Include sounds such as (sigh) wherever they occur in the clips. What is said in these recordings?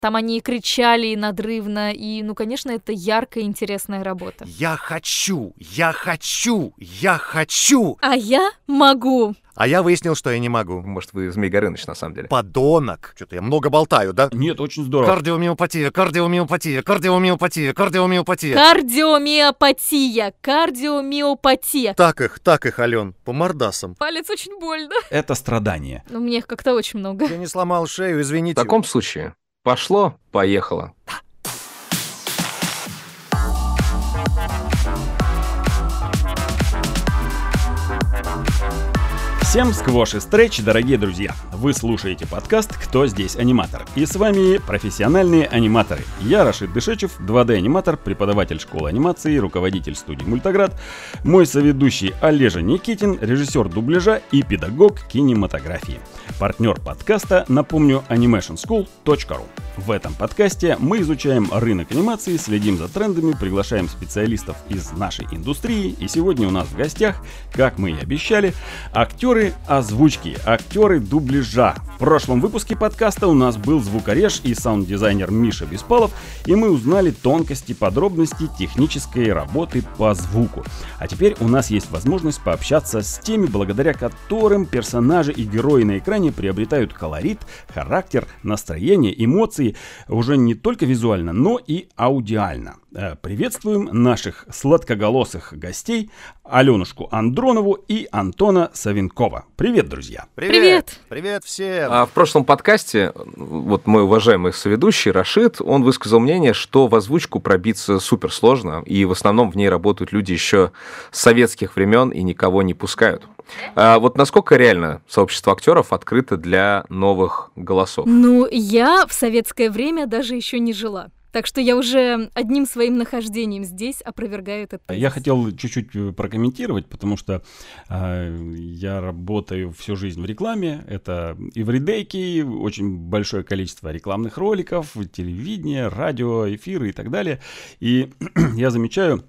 Там они и кричали и надрывно, и, ну, конечно, это яркая и интересная работа. Я хочу, я хочу, я хочу! А я могу. А я выяснил, что я не могу. Может, вы Змей Горыныч, на самом деле. Подонок. Что-то я много болтаю, да? Нет, очень здорово. Кардиомиопатия, кардиомиопатия, кардиомиопатия, кардиомиопатия. Кардиомиопатия, кардиомиопатия. Так их, так их, Ален, по мордасам. Палец очень больно. Это страдание. Ну, мне их как-то очень много. Я не сломал шею, В извините. таком случае пошло, поехало. Всем сквош и стретч, дорогие друзья! Вы слушаете подкаст «Кто здесь аниматор?» И с вами профессиональные аниматоры. Я Рашид Дышечев, 2D-аниматор, преподаватель школы анимации, руководитель студии «Мультоград», мой соведущий Олежа Никитин, режиссер дубляжа и педагог кинематографии. Партнер подкаста, напомню, animationschool.ru. В этом подкасте мы изучаем рынок анимации, следим за трендами, приглашаем специалистов из нашей индустрии. И сегодня у нас в гостях, как мы и обещали, актеры озвучки, актеры дубляжа. В прошлом выпуске подкаста у нас был звукореж и саунд-дизайнер Миша Беспалов, и мы узнали тонкости, подробности технической работы по звуку. А теперь у нас есть возможность пообщаться с теми, благодаря которым персонажи и герои на экране приобретают колорит, характер, настроение, эмоции уже не только визуально, но и аудиально. Э, Приветствуем наших сладкоголосых гостей Аленушку Андронову и Антона Савинкова. Привет, друзья! Привет. Привет всем! А в прошлом подкасте вот мой уважаемый соведущий Рашид, он высказал мнение, что в озвучку пробиться супер сложно, и в основном в ней работают люди еще с советских времен и никого не пускают. А вот насколько реально сообщество актеров открыто для новых голосов? Ну, я в советское время даже еще не жила. Так что я уже одним своим нахождением здесь опровергаю этот тезис. Я хотел чуть-чуть э, прокомментировать, потому что э, я работаю всю жизнь в рекламе. Это и в редейке, очень большое количество рекламных роликов, телевидение, радио, эфиры и так далее. И (clears throat) я замечаю,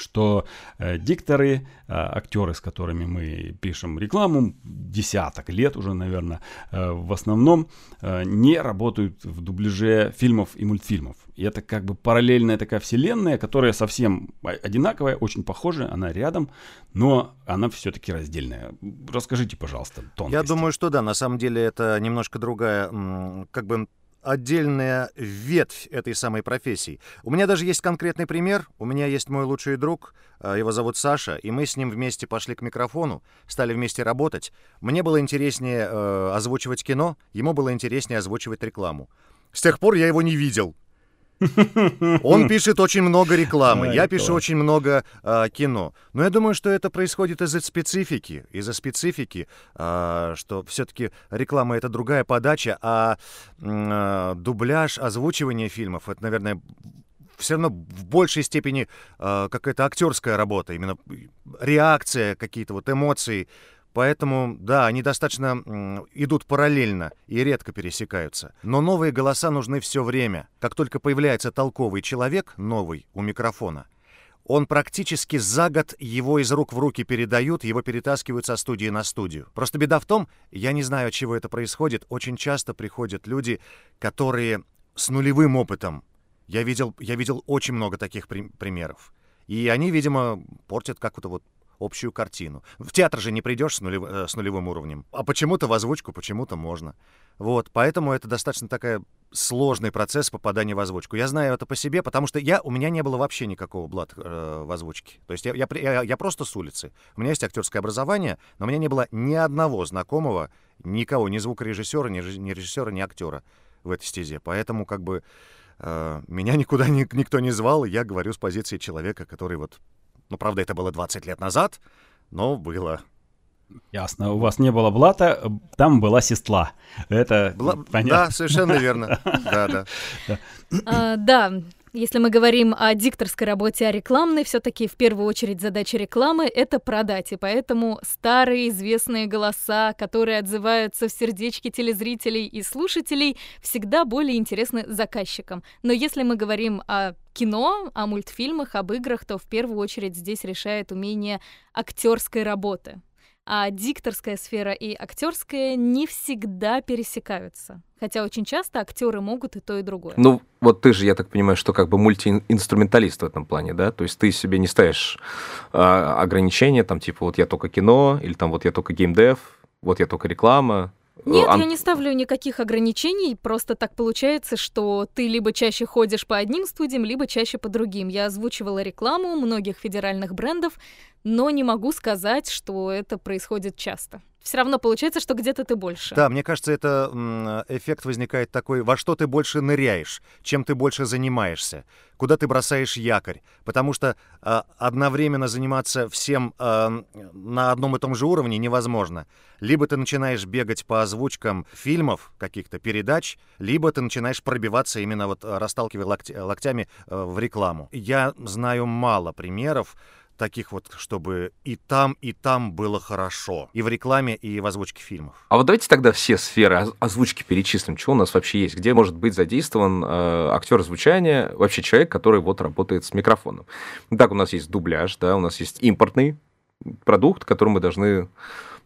что э, дикторы, э, актеры, с которыми мы пишем рекламу, десяток лет уже, наверное, э, в основном э, не работают в дубляже фильмов и мультфильмов. И это как бы параллельная такая вселенная, которая совсем одинаковая, очень похожа, она рядом, но она все-таки раздельная. Расскажите, пожалуйста, тонкости. Я думаю, что да, на самом деле это немножко другая, как бы отдельная ветвь этой самой профессии. У меня даже есть конкретный пример. У меня есть мой лучший друг, э, его зовут Саша, и мы с ним вместе пошли к микрофону, стали вместе работать. Мне было интереснее э, озвучивать кино, ему было интереснее озвучивать рекламу. С тех пор я его не видел. Он (laughs) пишет очень много рекламы, я пишу очень много а, кино. Но я думаю, что это происходит из-за специфики, из-за специфики, а, что все-таки реклама это другая подача, а, а, дубляж, озвучивание фильмов это, наверное, все равно в большей степени а, какая-то актерская работа, именно реакция, какие-то вот эмоции. Поэтому, да, они достаточно идут параллельно и редко пересекаются. Но новые голоса нужны все время. Как только появляется толковый человек, новый, у микрофона, он практически за год его из рук в руки передают, его перетаскивают со студии на студию. Просто беда в том, я не знаю, от чего это происходит, очень часто приходят люди, которые с нулевым опытом. Я видел, я видел очень много таких при- примеров. И они, видимо, портят какую-то вот общую картину. В театр же не придешь с, нулев- э, с нулевым уровнем. А почему-то в озвучку, почему-то можно. Вот, поэтому это достаточно такая сложный процесс попадания в озвучку. Я знаю это по себе, потому что я, у меня не было вообще никакого блат э, в озвучке. То есть я, я, я, я просто с улицы. У меня есть актерское образование, но у меня не было ни одного знакомого, никого, ни звукорежиссера, ни, ни режиссера, ни актера в этой стезе. Поэтому как бы э, меня никуда ни- никто не звал, я говорю с позиции человека, который вот... Ну, правда, это было 20 лет назад, но было. Ясно, у вас не было блата, там была сестла. Это Бла- понятно. Да, совершенно верно. (laughs) Да, да. А, да, если мы говорим о дикторской работе, о рекламной, все-таки в первую очередь задача рекламы — это продать, и поэтому старые известные голоса, которые отзываются в сердечке телезрителей и слушателей, всегда более интересны заказчикам. Но если мы говорим о кино, о мультфильмах, об играх, то в первую очередь здесь решает умение актерской работы. А дикторская сфера и актерская не всегда пересекаются. Хотя очень часто актеры могут и то, и другое. Ну, вот ты же, я так понимаю, что как бы мультиинструменталист в этом плане, да? То есть ты себе не ставишь а, ограничения, там, типа, вот я только кино, или там, вот я только геймдев, вот я только реклама, нет, Ан- я не ставлю никаких ограничений, просто так получается, что ты либо чаще ходишь по одним студиям, либо чаще по другим. Я озвучивала рекламу многих федеральных брендов, но не могу сказать, что это происходит часто. Все равно получается, что где-то ты больше. Да, мне кажется, это эффект возникает такой, во что ты больше ныряешь, чем ты больше занимаешься, куда ты бросаешь якорь. Потому что а, одновременно заниматься всем а, на одном и том же уровне невозможно. Либо ты начинаешь бегать по озвучкам фильмов, каких-то передач, либо ты начинаешь пробиваться именно вот а, расталкивая локти- локтями а, в рекламу. Я знаю мало примеров, таких вот, чтобы и там, и там было хорошо. И в рекламе, и в озвучке фильмов. А вот давайте тогда все сферы оз- озвучки перечислим. Что у нас вообще есть? Где может быть задействован э, актер звучания, вообще человек, который вот работает с микрофоном? Так, у нас есть дубляж, да, у нас есть импортный продукт, который мы должны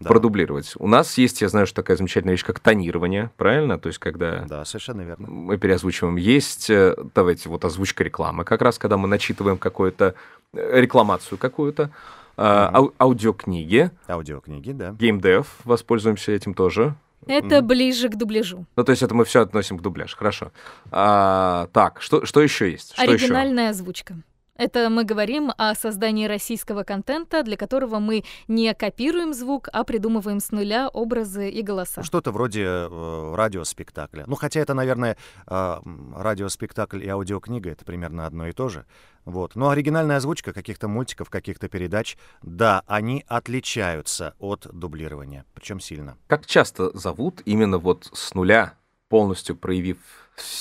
Да. продублировать. У нас есть, я знаю, что такая замечательная вещь, как тонирование, правильно? То есть, когда Да, совершенно верно. мы переозвучиваем. Есть, э, давайте, вот озвучка рекламы, как раз, когда мы начитываем какую-то э, рекламацию какую-то, ау- аудиокниги, Аудиокниги, да. геймдев, воспользуемся этим тоже. Это ближе к дубляжу. Ну, то есть это мы все относим к дубляж, хорошо. А, так, что, что еще есть? Что еще? Оригинальная озвучка. Это мы говорим о создании российского контента, для которого мы не копируем звук, а придумываем с нуля образы и голоса. Что-то вроде э, радиоспектакля. Ну, хотя это, наверное, э, радиоспектакль и аудиокнига — это примерно одно и то же. Вот. Но оригинальная озвучка каких-то мультиков, каких-то передач, да, они отличаются от дублирования, причем сильно. Как часто зовут именно вот с нуля, полностью проявив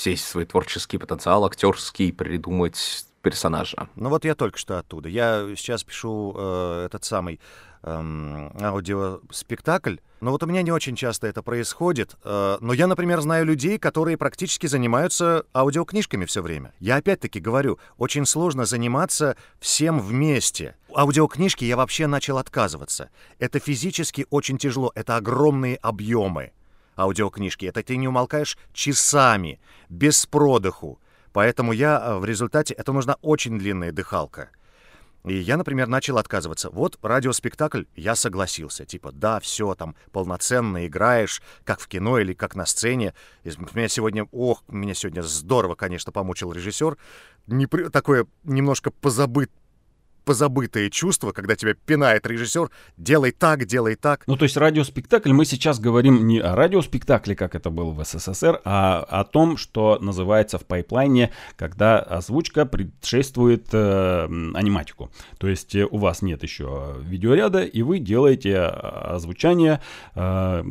весь свой творческий потенциал, актерский, придумать персонажа? Ну вот я только что оттуда. Я сейчас пишу э, этот самый эм, аудиоспектакль. Но вот у меня не очень часто это происходит. э, но я, например, знаю людей, которые практически занимаются аудиокнижками все время. Я опять-таки говорю, очень сложно заниматься всем вместе. Аудиокнижки я вообще начал отказываться. Это физически очень тяжело. Это огромные объемы аудиокнижки. Это ты не умолкаешь часами, без продыху. Поэтому я э, в результате... Это нужна очень длинная дыхалка. И я, например, начал отказываться. Вот радиоспектакль, я согласился. Типа, да, все, там полноценно играешь, как в кино или как на сцене. И меня сегодня, ох, меня сегодня здорово, конечно, помучил режиссер. Непри- такое немножко позабыт, позабытое чувство, когда тебя пинает режиссер, делай так, делай так. Ну, то есть радиоспектакль, мы сейчас говорим не о радиоспектакле, как это было в СССР, а о том, что называется в пайплайне, когда озвучка предшествует э, аниматику. То есть э, у вас нет еще видеоряда, и вы делаете э, озвучание, э,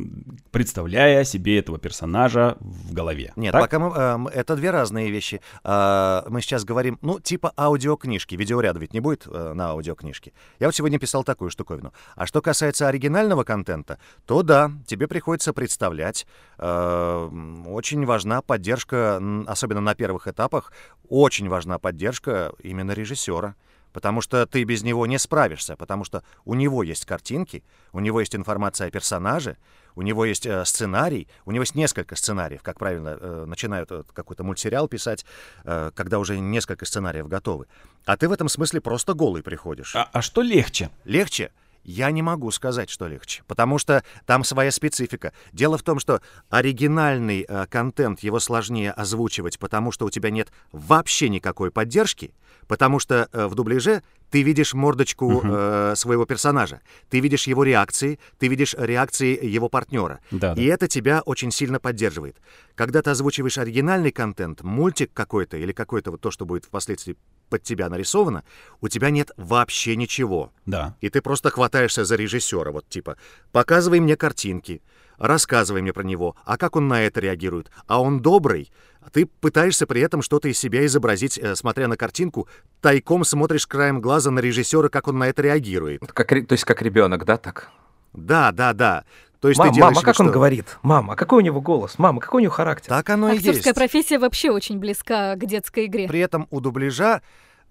представляя себе этого персонажа в голове. Нет, Так? пока мы, эм, это две разные вещи. А, мы сейчас говорим, ну, типа аудиокнижки. Видеоряда ведь не будет э, на аудиокнижке. Я вот сегодня писал такую штуковину. А что касается оригинального контента, то да, тебе приходится представлять. Э, очень важна поддержка, особенно на первых этапах, очень важна поддержка именно режиссера. Потому что ты без него не справишься, потому что у него есть картинки, у него есть информация о персонаже, у него есть э, сценарий, у него есть несколько сценариев, как правильно э, начинают э, какой-то мультсериал писать, э, когда уже несколько сценариев готовы. А ты в этом смысле просто голый приходишь. А, а что легче? Легче? Я не могу сказать, что легче, потому что там своя специфика. Дело в том, что оригинальный э, контент его сложнее озвучивать, потому что у тебя нет вообще никакой поддержки, потому что э, в дубляже ты видишь мордочку э, своего персонажа, ты видишь его реакции, ты видишь реакции его партнера. Да, да. И это тебя очень сильно поддерживает. Когда ты озвучиваешь оригинальный контент, мультик какой-то или какой-то вот то, что будет впоследствии под тебя нарисовано, у тебя нет вообще ничего. Да. И ты просто хватаешься за режиссера, вот типа, показывай мне картинки, рассказывай мне про него, а как он на это реагирует, а он добрый, а ты пытаешься при этом что-то из себя изобразить, э, смотря на картинку, тайком смотришь краем глаза на режиссера, как он на это реагирует. Как, то есть как ребенок, да, так? Да, да, да. То есть Мам, ты делаешь мама, как вид, он что- говорит? Мама, а какой у него голос? Мама, какой у него характер? Так оно и Актерская есть. профессия вообще очень близка к детской игре. При этом у дубляжа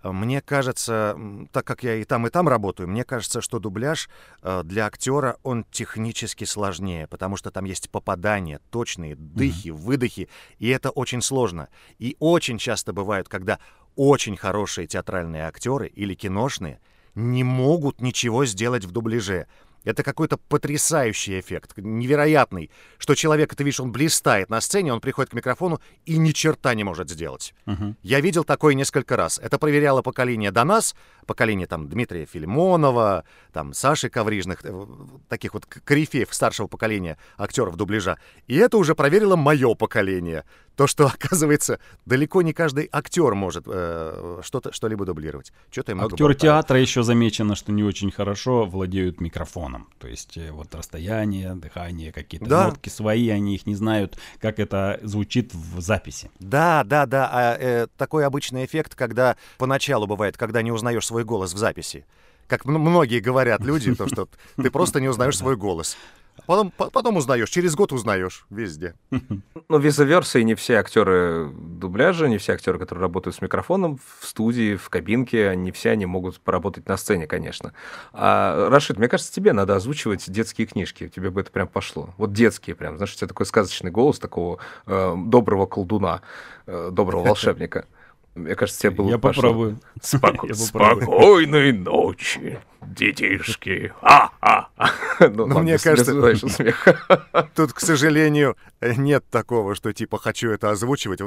Мне кажется, так как я и там, и там работаю, мне кажется, что дубляж э, для актера он технически сложнее, потому что там есть попадания, точные дыхи, mm-hmm. выдохи, и это очень сложно. И очень часто бывают, когда очень хорошие театральные актеры или киношные не могут ничего сделать в дубляже. Это какой-то потрясающий эффект, невероятный, что человек, ты видишь, он блистает на сцене, он приходит к микрофону и ни черта не может сделать. Uh-huh. Я видел такое несколько раз. Это проверяло поколение до нас, поколение там Дмитрия Филимонова, там Саши Коврижных, э, таких вот корифеев старшего поколения актеров дубляжа. И это уже проверило мое поколение. То, что, (laughs) оказывается, далеко не каждый актер может э, что-то, что-либо дублировать. Что-то Актеры театра еще замечено, что не очень хорошо владеют микрофоном. То есть э, вот расстояние, дыхание, какие-то да. нотки свои, они их не знают, как это звучит в записи. Да, да, да. А, э, такой обычный эффект, когда поначалу бывает, когда не узнаешь свой голос в записи. Как многие говорят люди, то, что ты просто не узнаешь (laughs) свой голос. Потом, потом узнаешь, через год узнаешь везде. (laughs) Ну, визаверса и не все актеры дубляжа, не все актеры, которые работают с микрофоном в студии, в кабинке, не все они могут поработать на сцене, конечно. А, Рашид, мне кажется, тебе надо озвучивать детские книжки, тебе бы это прям пошло. Вот детские прям, знаешь, у тебя такой сказочный голос такого э, доброго колдуна, э, доброго (laughs) волшебника. Мне кажется, тебе было (laughs) (laughs) Я попробую. Споко... Спокойной ночи, детишки. А -а. Ну, ну мне кажется, (laughs) тут, к сожалению, нет такого, что типа хочу это озвучивать.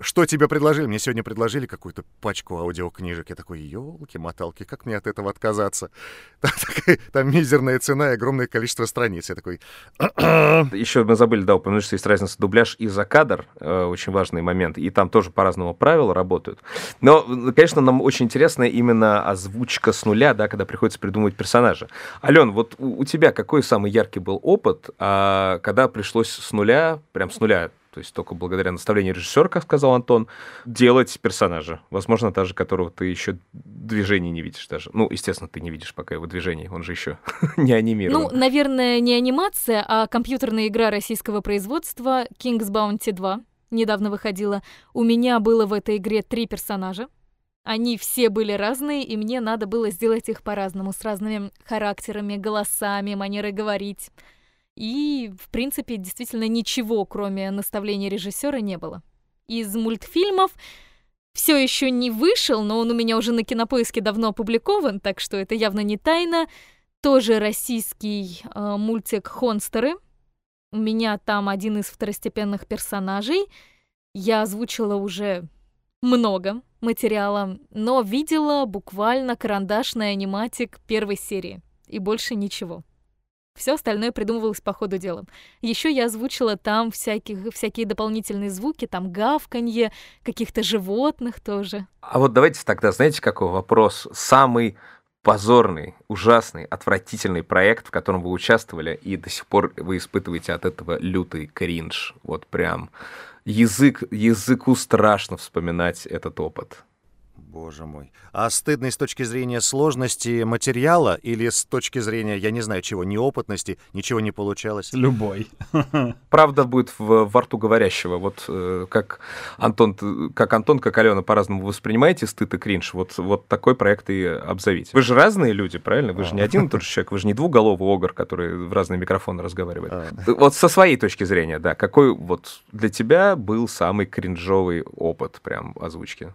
Что тебе предложили? Мне сегодня предложили какую-то пачку аудиокнижек. Я такой, елки-моталки, как мне от этого отказаться? (laughs) Там мизерная цена и огромное количество страниц. Я такой... Еще мы забыли, да, упомянуть, что есть разница дубляж и за кадр. Э, очень важный момент. И там тоже по-разному правила работают. Но, конечно, нам очень интересна именно озвучка с нуля, да, когда приходится придумывать персонажа. Ален, вот у тебя какой самый яркий был опыт, а, когда пришлось с нуля, прям с нуля, то есть только благодаря наставлению режиссера, как сказал Антон, делать персонажа. Возможно, даже которого ты еще движений не видишь даже. Ну, естественно, ты не видишь пока его движений, он же еще (laughs) не анимирован. Ну, наверное, не анимация, а компьютерная игра российского производства King's Bounty 2 недавно выходила. У меня было в этой игре три персонажа. Они все были разные, и мне надо было сделать их по-разному, с разными характерами, голосами, манерой говорить. И, в принципе, действительно ничего, кроме наставления режиссера, не было. Из мультфильмов все еще не вышел, но он у меня уже на кинопоиске давно опубликован, так что это явно не тайна. Тоже российский э, мультик Хонстеры. У меня там один из второстепенных персонажей. Я озвучила уже много материала, но видела буквально карандашный аниматик первой серии. И больше ничего. Все остальное придумывалось по ходу дела. Еще я озвучила там всяких, всякие дополнительные звуки, там гавканье, каких-то животных тоже. А вот давайте тогда, знаете, какой вопрос? Самый позорный, ужасный, отвратительный проект, в котором вы участвовали, и до сих пор вы испытываете от этого лютый кринж. Вот прям язык, языку страшно вспоминать этот опыт. Боже мой. А стыдный с точки зрения сложности материала или с точки зрения, я не знаю чего, неопытности, ничего не получалось? Любой. (laughs) Правда будет в, во рту говорящего. Вот э, как Антон, как Антон, как Алена по-разному воспринимаете стыд и кринж, вот, вот такой проект и обзовите. Вы же разные люди, правильно? Вы же не один и тот же человек, вы же не двуголовый огр, который в разные микрофоны разговаривает. А. Вот со своей точки зрения, да, какой вот для тебя был самый кринжовый опыт прям озвучки?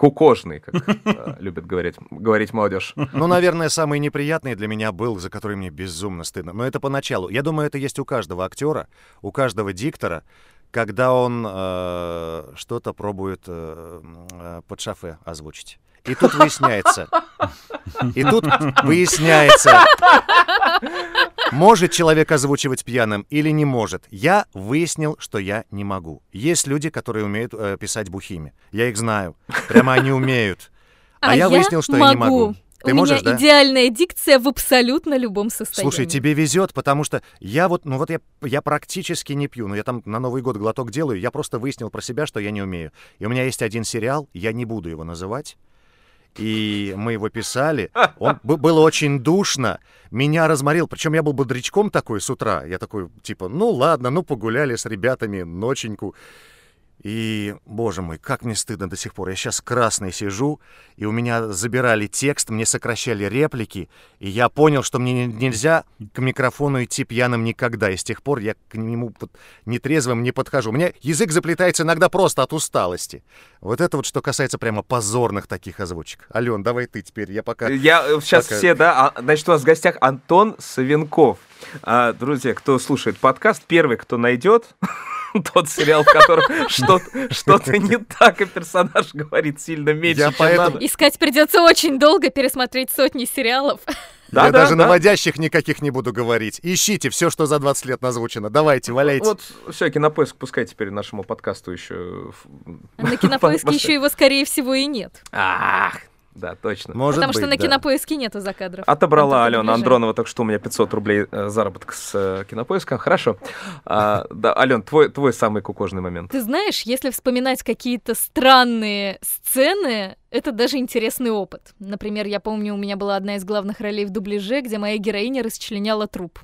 Кукожный, как э, любит говорить, говорить молодежь. Ну, наверное, самый неприятный для меня был, за который мне безумно стыдно. Но это поначалу. Я думаю, это есть у каждого актера, у каждого диктора, когда он э, что-то пробует э, э под шафе озвучить. И тут выясняется, и тут выясняется, может человек озвучивать пьяным или не может. Я выяснил, что я не могу. Есть люди, которые умеют э, писать бухими. Я их знаю. Прямо они умеют. А, а я, я выяснил, что могу. я не могу. Ты У можешь, меня да? идеальная дикция в абсолютно любом состоянии. Слушай, тебе везет, потому что я вот, ну вот я, я практически не пью, но я там на Новый год глоток делаю, я просто выяснил про себя, что я не умею. И у меня есть один сериал, я не буду его называть, и мы его писали. (laughs) Он, было очень душно. Меня разморил. Причем я был бодрячком такой с утра. Я такой, типа, ну ладно, ну погуляли с ребятами ноченьку. И, боже мой, как мне стыдно до сих пор. Я сейчас красный сижу, и у меня забирали текст, мне сокращали реплики, и я понял, что мне нельзя к микрофону идти пьяным никогда. И с тех пор я к нему нетрезвым не подхожу. У меня язык заплетается иногда просто от усталости. Вот это вот что касается прямо позорных таких озвучек. Ален, давай ты теперь, я пока... Я сейчас пока... все, да, а, значит, у нас в гостях Антон Савенков. А, друзья, кто слушает подкаст, первый, кто найдет (laughs) (laughs) тот сериал, в котором что-то не так, и персонаж говорит сильно меньше, чем поэтому... надо. Искать придется очень долго, пересмотреть сотни сериалов. Да, (laughs) Я да, даже да. наводящих никаких не буду говорить. Ищите все, что за 20 лет назвучено. Давайте, валяйте. Вот все, кинопоиск пускай теперь нашему подкасту еще... На (laughs) кинопоиске еще его, скорее всего, и нет. Ах, да, точно. Может Потому быть, что на да. кинопоиске нету закадров. Отобрала Алена Андронова только что у меня 500 рублей э, заработок с э, кинопоиска. Хорошо. А, да, Ален, твой, твой самый кукожный момент. Ты знаешь, если вспоминать какие-то странные сцены, это даже интересный опыт. Например, я помню, у меня была одна из главных ролей в дубляже, где моя героиня расчленяла труп.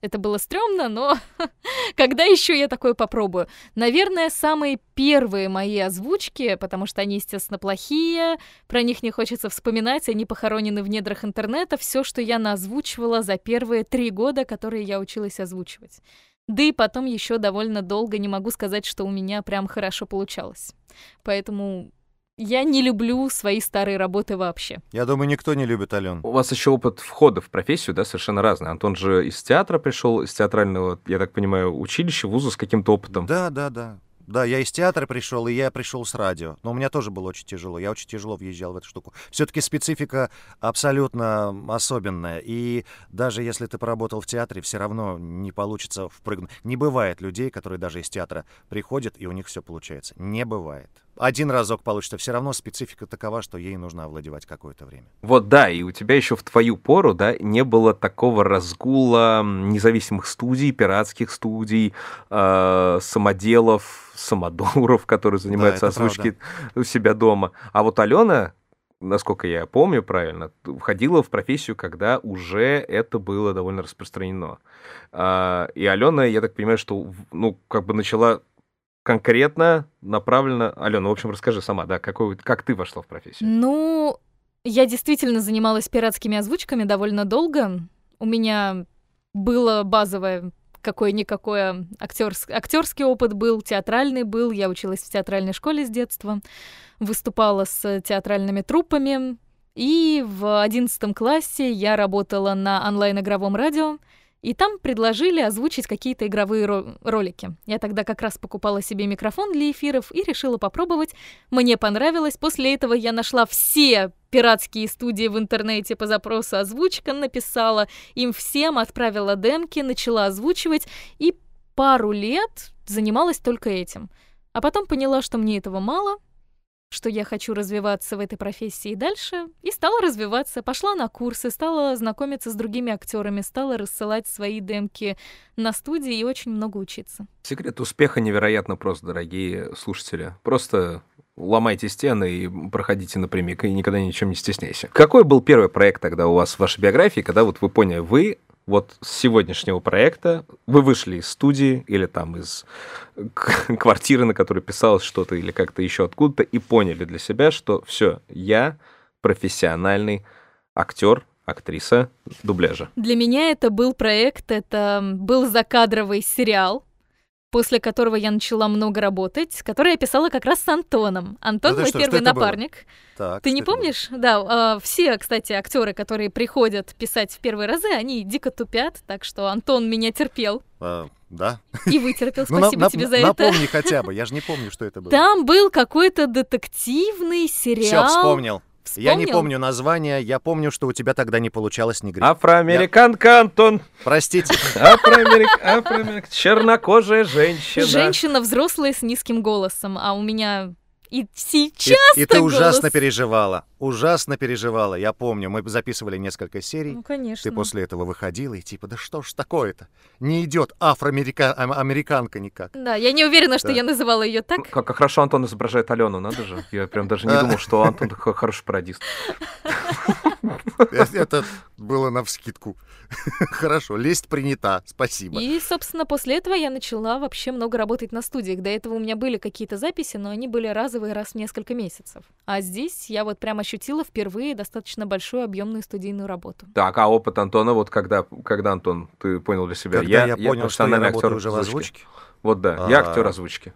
Это было стрёмно, но (laughs) когда еще я такое попробую? Наверное, самые первые мои озвучки, потому что они, естественно, плохие, про них не хочется вспоминать, они похоронены в недрах интернета, все, что я наозвучивала за первые три года, которые я училась озвучивать. Да и потом еще довольно долго не могу сказать, что у меня прям хорошо получалось. Поэтому я не люблю свои старые работы вообще. Я думаю, никто не любит Ален. У вас еще опыт входа в профессию, да, совершенно разный. Антон же из театра пришел, из театрального, я так понимаю, училища, вуза с каким-то опытом. Да, да, да. Да, я из театра пришел, и я пришел с радио. Но у меня тоже было очень тяжело. Я очень тяжело въезжал в эту штуку. Все-таки специфика абсолютно особенная. И даже если ты поработал в театре, все равно не получится впрыгнуть. Не бывает людей, которые даже из театра приходят, и у них все получается. Не бывает один разок получится. Все равно специфика такова, что ей нужно овладевать какое-то время. Вот да, и у тебя еще в твою пору, да, не было такого разгула независимых студий, пиратских студий, э, самоделов, самодуров, которые занимаются да, озвучкой у себя дома. А вот Алена, насколько я помню правильно, входила в профессию, когда уже это было довольно распространено. А, и Алена, я так понимаю, что ну, как бы начала конкретно направлено... Алена, в общем, расскажи сама, да, какой, как ты вошла в профессию? Ну, я действительно занималась пиратскими озвучками довольно долго. У меня было базовое какой-никакой актерс... актерский опыт был, театральный был. Я училась в театральной школе с детства, выступала с театральными труппами. И в одиннадцатом классе я работала на онлайн-игровом радио. И там предложили озвучить какие-то игровые ро- ролики. Я тогда как раз покупала себе микрофон для эфиров и решила попробовать. Мне понравилось. После этого я нашла все пиратские студии в интернете по запросу озвучка, написала им всем, отправила демки, начала озвучивать и пару лет занималась только этим. А потом поняла, что мне этого мало, что я хочу развиваться в этой профессии дальше, и стала развиваться, пошла на курсы, стала знакомиться с другими актерами, стала рассылать свои демки на студии и очень много учиться. Секрет успеха невероятно просто, дорогие слушатели. Просто ломайте стены и проходите напрямик, и никогда ничем не стесняйся. Какой был первый проект тогда у вас в вашей биографии, когда вот вы поняли, вы вот с сегодняшнего проекта вы вышли из студии или там из квартиры, на которой писалось что-то или как-то еще откуда-то и поняли для себя, что все, я профессиональный актер, актриса дубляжа. Для меня это был проект, это был закадровый сериал, после которого я начала много работать, который я писала как раз с Антоном. Антон да мой что, первый что напарник. Так, ты не помнишь? Было? Да, э, все, кстати, актеры, которые приходят писать в первые разы, они дико тупят, так что Антон меня терпел. А, да. И вытерпел. (laughs) Ну, Спасибо тебе за это. Напомни хотя бы, я же не помню, что это было. Там был какой-то детективный сериал. Все, вспомнил. Вспомнил? Я не помню название, я помню, что у тебя тогда не получалось ни гриф. Афроамериканка, я... Антон. Простите. Афроамерик... Чернокожая женщина. Женщина взрослая с низким голосом, а у меня и сейчас И, и ты голос... ужасно переживала, ужасно переживала. Я помню, мы записывали несколько серий. Ну, конечно. Ты после этого выходила и типа, да что ж такое-то? Не идет афроамериканка никак. Да, я не уверена, что да. я называла ее так. Как, как хорошо Антон изображает Алену, надо же. Я прям даже не думал, что Антон хороший пародист. Это было на вскидку. (laughs) Хорошо, лесть принята, спасибо. И, собственно, после этого я начала вообще много работать на студиях. До этого у меня были какие-то записи, но они были разовые раз в несколько месяцев. А здесь я вот прям ощутила впервые достаточно большую объемную студийную работу. Так, а опыт Антона, вот когда, когда Антон, ты понял для себя? Когда я, я понял, что я работаю уже в озвучке. Вот да, я актер озвучки.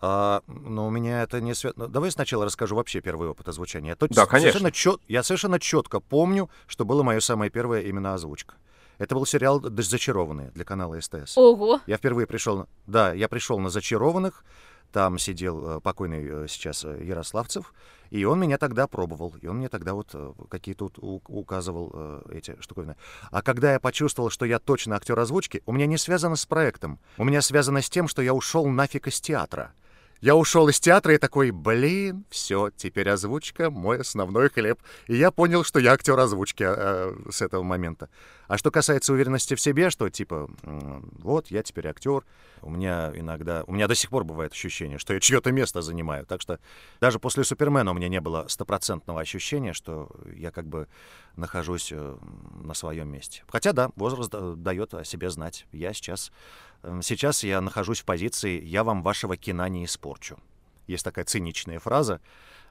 А, но у меня это не связано. Ну, давай сначала расскажу вообще первый опыт озвучания. Я да, конечно. Совершенно чет... Я совершенно четко помню, что было мое самое первое именно озвучка. Это был сериал «Зачарованные» для канала СТС. Ого! Я впервые пришел... Да, я пришел на «Зачарованных», там сидел э, покойный э, сейчас э, Ярославцев, и он меня тогда пробовал, и он мне тогда вот какие-то указывал эти штуковины. А когда я почувствовал, что я точно актер озвучки, у меня не связано с проектом, у меня связано с тем, что я ушел нафиг из театра. Я ушел из театра и такой, блин, все, теперь озвучка мой основной хлеб. И я понял, что я актер озвучки э, с этого момента. А что касается уверенности в себе, что типа, вот, я теперь актер, у меня иногда, у меня до сих пор бывает ощущение, что я чье-то место занимаю. Так что даже после Супермена у меня не было стопроцентного ощущения, что я как бы нахожусь э, на своем месте. Хотя да, возраст дает о себе знать. Я сейчас сейчас я нахожусь в позиции «я вам вашего кино не испорчу». Есть такая циничная фраза,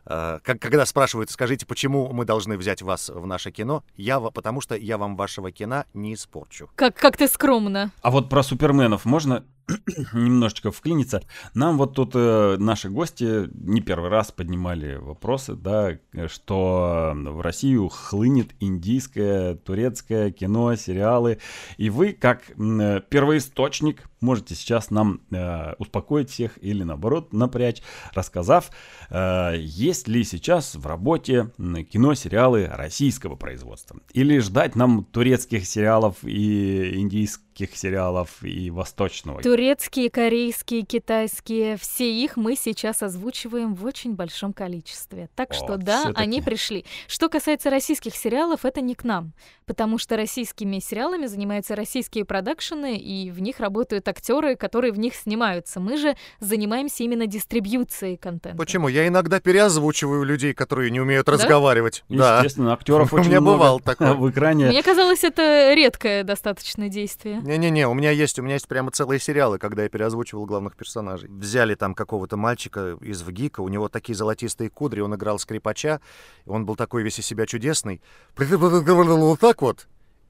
когда спрашивают, скажите, почему мы должны взять вас в наше кино, я, потому что я вам вашего кино не испорчу. Как, как ты скромно. А вот про суперменов можно (clears throat) немножечко вклиниться. Нам вот тут э, наши гости не первый раз поднимали вопросы, да, что в Россию хлынет индийское, турецкое кино, сериалы. И вы, как э, первоисточник, можете сейчас нам э, успокоить всех или наоборот напрячь, рассказав, э, есть ли сейчас в работе кино, сериалы российского производства. Или ждать нам турецких сериалов и индийских сериалов и восточного. Турецкие, корейские, китайские, все их мы сейчас озвучиваем в очень большом количестве. Так О, что да, они пришли. Что касается российских сериалов, это не к нам, потому что российскими сериалами занимаются российские продакшены, и в них работают актеры, которые в них снимаются. Мы же занимаемся именно дистрибьюцией контента. Почему? Я иногда переозвучиваю людей, которые не умеют да? разговаривать. Естественно, да. актеров (laughs) очень У меня бывал такое (laughs) в экране. Мне казалось, это редкое достаточно действие. Не-не-не, у меня есть, у меня есть прямо целые сериалы, когда я переозвучивал главных персонажей. Взяли там какого-то мальчика из ВГИКа, у него такие золотистые кудри, он играл скрипача, он был такой весь из себя чудесный. Вот так вот.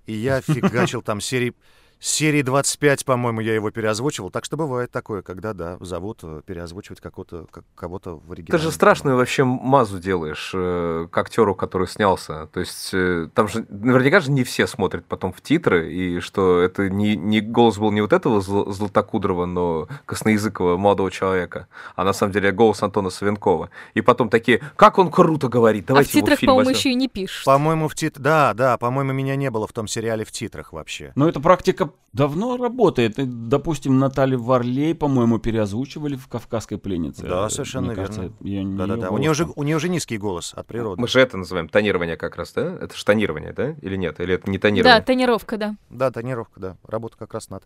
И я (laughs) фигачил там серии серии 25, по-моему, я его переозвучивал. Так что бывает такое, когда, да, зовут э, переозвучивать какого-то, как, кого-то в оригинале. Ты же страшную вообще мазу делаешь э, к актеру, который снялся. То есть э, там же наверняка же не все смотрят потом в титры, и что это не, не голос был не вот этого зл, Златокудрова, но косноязыкого молодого человека, а на самом деле голос Антона Савенкова. И потом такие, как он круто говорит, давайте а в титрах, по-моему, еще и не пишут. По-моему, в титрах, да, да, по-моему, меня не было в том сериале в титрах вообще. Но это практика fica давно работает. Допустим, Наталью Варлей, по-моему, переозвучивали в «Кавказской пленнице». Да, совершенно Мне верно. Да-да-да. У нее, уже, у нее уже низкий голос от природы. Мы же это называем тонирование как раз, да? Это же тонирование, да? Или нет? Или это не тонирование? Да, тонировка, да. Да, тонировка, да. Работа как раз над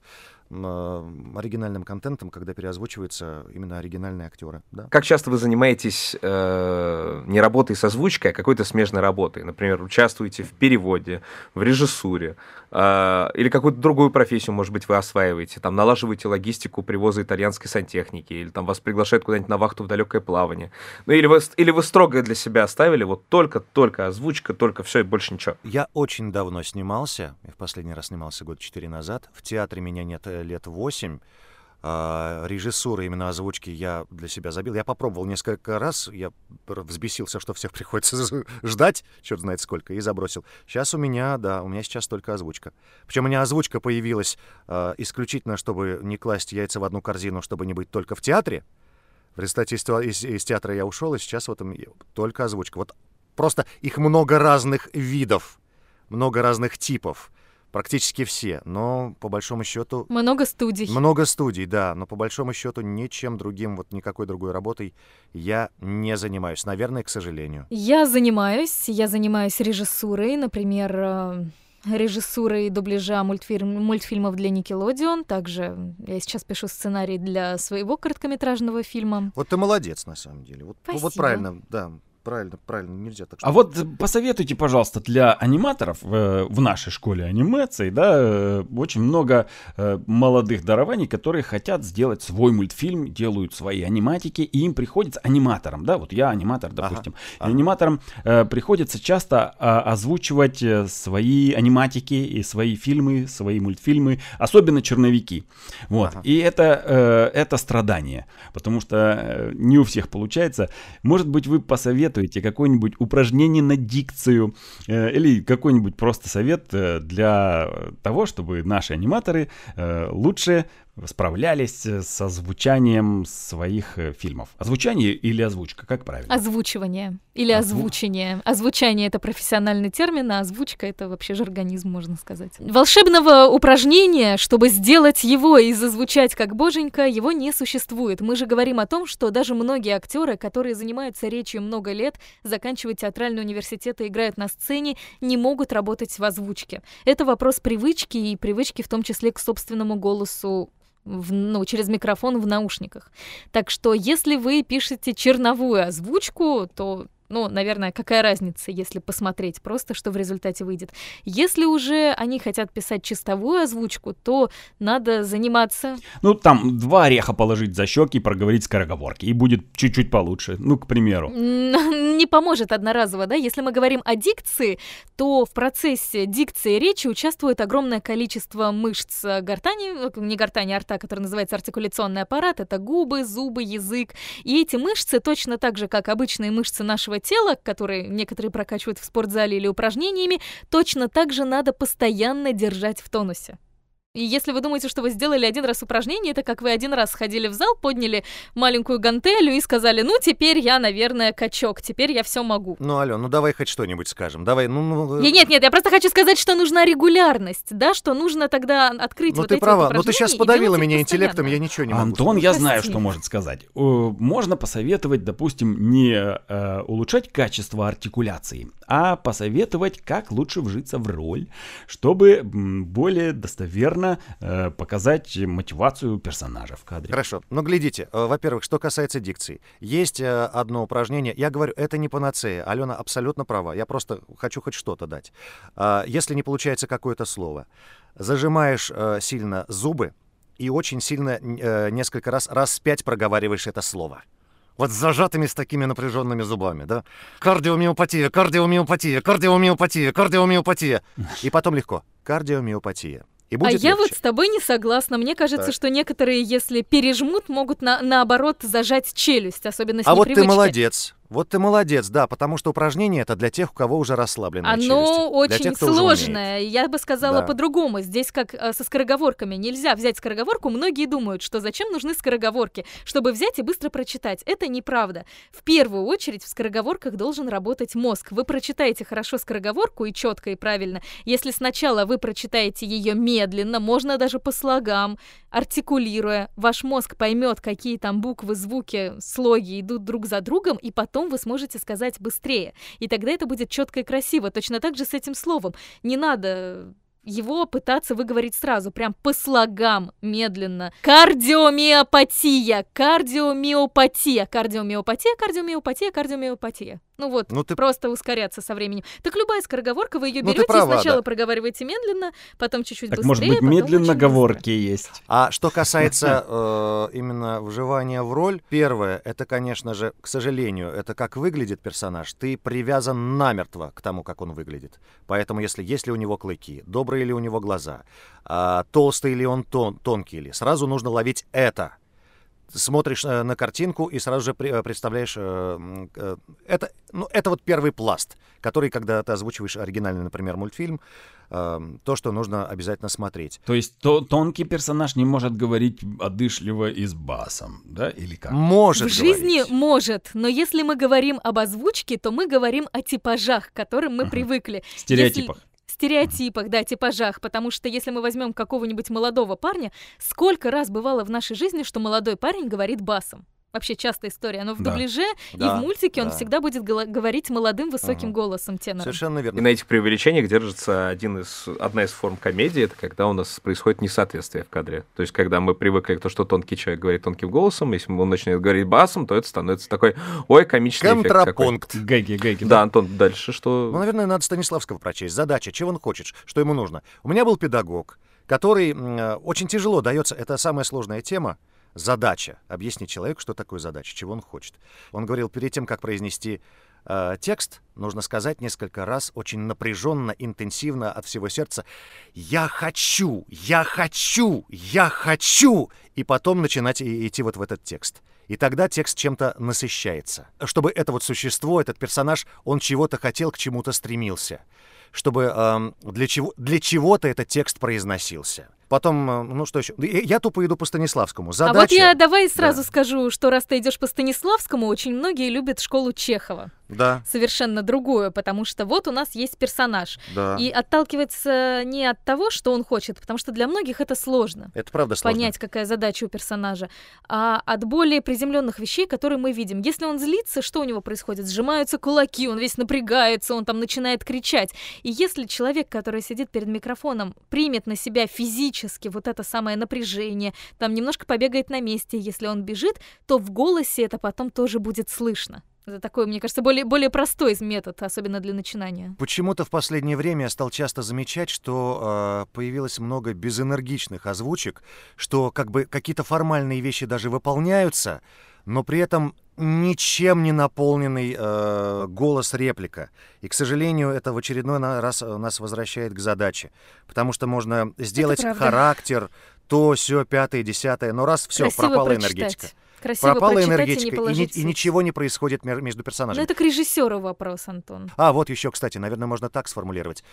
э, оригинальным контентом, когда переозвучиваются именно оригинальные актеры. Да. Как часто вы занимаетесь э, не работой с озвучкой, а какой-то смежной работой? Например, участвуете в переводе, в режиссуре э, или какую-то другую профессию, может быть, вы осваиваете, там налаживаете логистику привоза итальянской сантехники, или там вас приглашают куда-нибудь на вахту в далекое плавание. Ну или вы, или вы строго для себя оставили вот только-только озвучка, только все и больше ничего. Я очень давно снимался, в последний раз снимался год четыре назад. В театре меня нет э, лет восемь. А, режиссуры именно озвучки я для себя забил. Я попробовал несколько раз, я взбесился, что всех приходится ждать, черт знает сколько, и забросил. Сейчас у меня, да, у меня сейчас только озвучка. Причем у меня озвучка появилась э, исключительно, чтобы не класть яйца в одну корзину, чтобы не быть только в театре. В результате из, из, из театра я ушел, и сейчас вот только озвучка. Вот просто их много разных видов, много разных типов. Практически все, но по большому счету... Много студий. Много студий, да, но по большому счету ничем другим, вот никакой другой работой я не занимаюсь, наверное, к сожалению. Я занимаюсь, я занимаюсь режиссурой, например, э, режиссурой дубляжа мультфильм, мультфильмов для Nickelodeon. Также я сейчас пишу сценарий для своего короткометражного фильма. Вот ты молодец, на самом деле. Вот, Спасибо. вот правильно, да. Правильно, правильно, нельзя так. А вот посоветуйте, пожалуйста, для аниматоров э, в нашей школе анимации, да, э, очень много э, молодых дарований, которые хотят сделать свой мультфильм, делают свои аниматики, и им приходится аниматорам, да, вот я аниматор, допустим, ага, ага. аниматорам э, приходится часто э, озвучивать э, свои аниматики и свои фильмы, свои мультфильмы, особенно черновики, вот, ага. и это э, это страдание, потому что э, не у всех получается. Может быть, вы посоветуете какое-нибудь упражнение на дикцию? Э, или какой-нибудь просто совет э, для того, чтобы наши аниматоры э, лучше справлялись э, с озвучанием своих э, фильмов. Озвучание или озвучка, как правильно? Озвучивание или Озву... озвучение. Озвучание — это профессиональный термин, а озвучка — это вообще жаргонизм, можно сказать. Волшебного упражнения, чтобы сделать его и зазвучать как боженька, его не существует. Мы же говорим о том, что даже многие актеры, которые занимаются речью много лет, заканчивают театральный университет и играют на сцене, не могут работать в озвучке. Это вопрос привычки и привычки в том числе к собственному голосу в, ну, через микрофон в наушниках. Так что если вы пишете черновую озвучку, то ну, наверное, какая разница, если посмотреть просто, что в результате выйдет. Если уже они хотят писать чистовую озвучку, то надо заниматься... Ну, там два ореха положить за щеки и проговорить скороговорки, и будет чуть-чуть получше, ну, к примеру. (laughs) Не поможет одноразово, да? Если мы говорим о дикции, то в процессе дикции речи участвует огромное количество мышц гортани, э, не гортани, а рта, который называется артикуляционный аппарат, это губы, зубы, язык. И эти мышцы, точно так же, как обычные мышцы нашего тела, которые некоторые прокачивают в спортзале или упражнениями, точно так же надо постоянно держать в тонусе. И если вы думаете, что вы сделали один раз упражнение, это как вы один раз сходили в зал, подняли маленькую гантелю и сказали, ну, теперь я, наверное, качок, теперь я все могу. Ну, Ален, ну давай хоть что-нибудь скажем. Давай, ну... ну... Нет, нет, нет, я просто хочу сказать, что нужна регулярность, да, что нужно тогда открыть ну, вот ты эти права, вот но ты сейчас подавила меня интеллектом, я ничего не могу. Антон, я знаю, что может сказать. Можно посоветовать, допустим, не э, улучшать качество артикуляции, а посоветовать, как лучше вжиться в роль, чтобы более достоверно э, показать мотивацию персонажа в кадре. Хорошо. Но глядите, э, во-первых, что касается дикции. Есть э, одно упражнение. Я говорю, это не панацея. Алена абсолютно права. Я просто хочу хоть что-то дать. Э, если не получается какое-то слово, зажимаешь сильно зубы и очень сильно несколько раз, раз пять проговариваешь это слово вот с зажатыми с такими напряженными зубами, да? Кардиомиопатия, кардиомиопатия, кардиомиопатия, кардиомиопатия. И потом легко. Кардиомиопатия. И будет а легче. я вот с тобой не согласна. Мне кажется, так. что некоторые, если пережмут, могут на, наоборот зажать челюсть, особенно с А непривычки. вот ты молодец. Вот ты молодец, да, потому что упражнение это для тех, у кого уже расслабленная Оно челюсть. очень тех, сложное. Я бы сказала да. по-другому. Здесь как э, со скороговорками. Нельзя взять скороговорку. Многие думают, что зачем нужны скороговорки, чтобы взять и быстро прочитать. Это неправда. В первую очередь в скороговорках должен работать мозг. Вы прочитаете хорошо скороговорку и четко и правильно. Если сначала вы прочитаете ее медленно, можно даже по слогам, артикулируя, ваш мозг поймет, какие там буквы, звуки, слоги идут друг за другом, и потом вы сможете сказать быстрее. И тогда это будет четко и красиво. Точно так же с этим словом. Не надо его пытаться выговорить сразу, прям по слогам, медленно. Кардиомиопатия, кардиомиопатия, кардиомиопатия, кардиомиопатия, кардиомиопатия. Ну вот, ну, ты... просто ускоряться со временем. Так любая скороговорка, вы ее берете ну, права, сначала да. проговариваете медленно, потом чуть-чуть так, быстрее. может быть, медленно говорки есть. А что касается э, именно вживания в роль, первое, это, конечно же, к сожалению, это как выглядит персонаж. Ты привязан намертво к тому, как он выглядит. Поэтому, если есть ли у него клыки, добрые ли у него глаза, э, толстый ли он, тон, тонкий ли, сразу нужно ловить это смотришь э, на картинку и сразу же э, представляешь, э, это, ну, это вот первый пласт, который, когда ты озвучиваешь оригинальный, например, мультфильм, то, что нужно обязательно смотреть. То есть то, тонкий персонаж не может говорить одышливо и с басом, да, или как? Может В говорить. жизни может, но если мы говорим об озвучке, то мы говорим о типажах, к которым мы uh-huh. привыкли. Стереотипах. Если стереотипах, да, типажах, потому что если мы возьмем какого-нибудь молодого парня, сколько раз бывало в нашей жизни, что молодой парень говорит басом? Вообще частая история, но в Да. дубляже и Да, в мультике он да. всегда будет говорить молодым высоким Ага. голосом тенором. Совершенно И верно. на этих преувеличениях держится один из, одна из форм комедии, это когда у нас происходит несоответствие в кадре. То есть, когда мы привыкли к тому, что тонкий человек говорит тонким голосом, если он начинает говорить басом, то это становится такой, ой, комичный эффект. Контрапункт. Гэги, гэги. Да, Антон, дальше что? Ну, наверное, надо Станиславского прочесть. Задача, чего он хочет, что ему нужно. У меня был педагог, который э, очень тяжело дается, это самая сложная тема, задача. Объяснить человеку, что такое задача, чего он хочет. Он говорил, перед тем, как произнести э, текст, нужно сказать несколько раз очень напряженно, интенсивно от всего сердца «Я хочу! Я хочу! Я хочу!» И потом начинать и- идти вот в этот текст. И тогда текст чем-то насыщается. Чтобы это вот существо, этот персонаж, он чего-то хотел, к чему-то стремился. Чтобы эм, для, чего, для чего-то этот текст произносился. Потом, э, ну что еще? Я тупо иду по Станиславскому. Задача... А вот я давай сразу Да. скажу, что раз ты идешь по Станиславскому, очень многие любят школу Чехова. Да, Совершенно другую, потому что вот у нас есть персонаж. да. И отталкиваться не от того, что он хочет, потому что для многих это сложно. Это правда сложно. понять, какая задача у персонажа, а от более приземленных вещей, которые мы видим. Если он злится, что у него происходит? Сжимаются кулаки, он весь напрягается, он там начинает кричать. И если человек, который сидит перед микрофоном, примет на себя физически вот это самое напряжение, там немножко побегает на месте, если он бежит, то в голосе это потом тоже будет слышно. Это такой, мне кажется, более, более простой метод, особенно для начинания. Почему-то в последнее время я стал часто замечать, что э, появилось много безэнергичных озвучек, что как бы какие-то формальные вещи даже выполняются, но при этом ничем не наполненный э, голос реплика. И, к сожалению, это в очередной раз э, нас возвращает к задаче. Потому что можно сделать характер, то, все, пятое, десятое, но раз все, Красиво пропала прочитать. энергетика. Красиво пропала энергетика, и не и, и ничего не происходит между Ну, персонажами. это к режиссеру вопрос, Антон. А, вот еще, кстати, наверное, можно так сформулировать.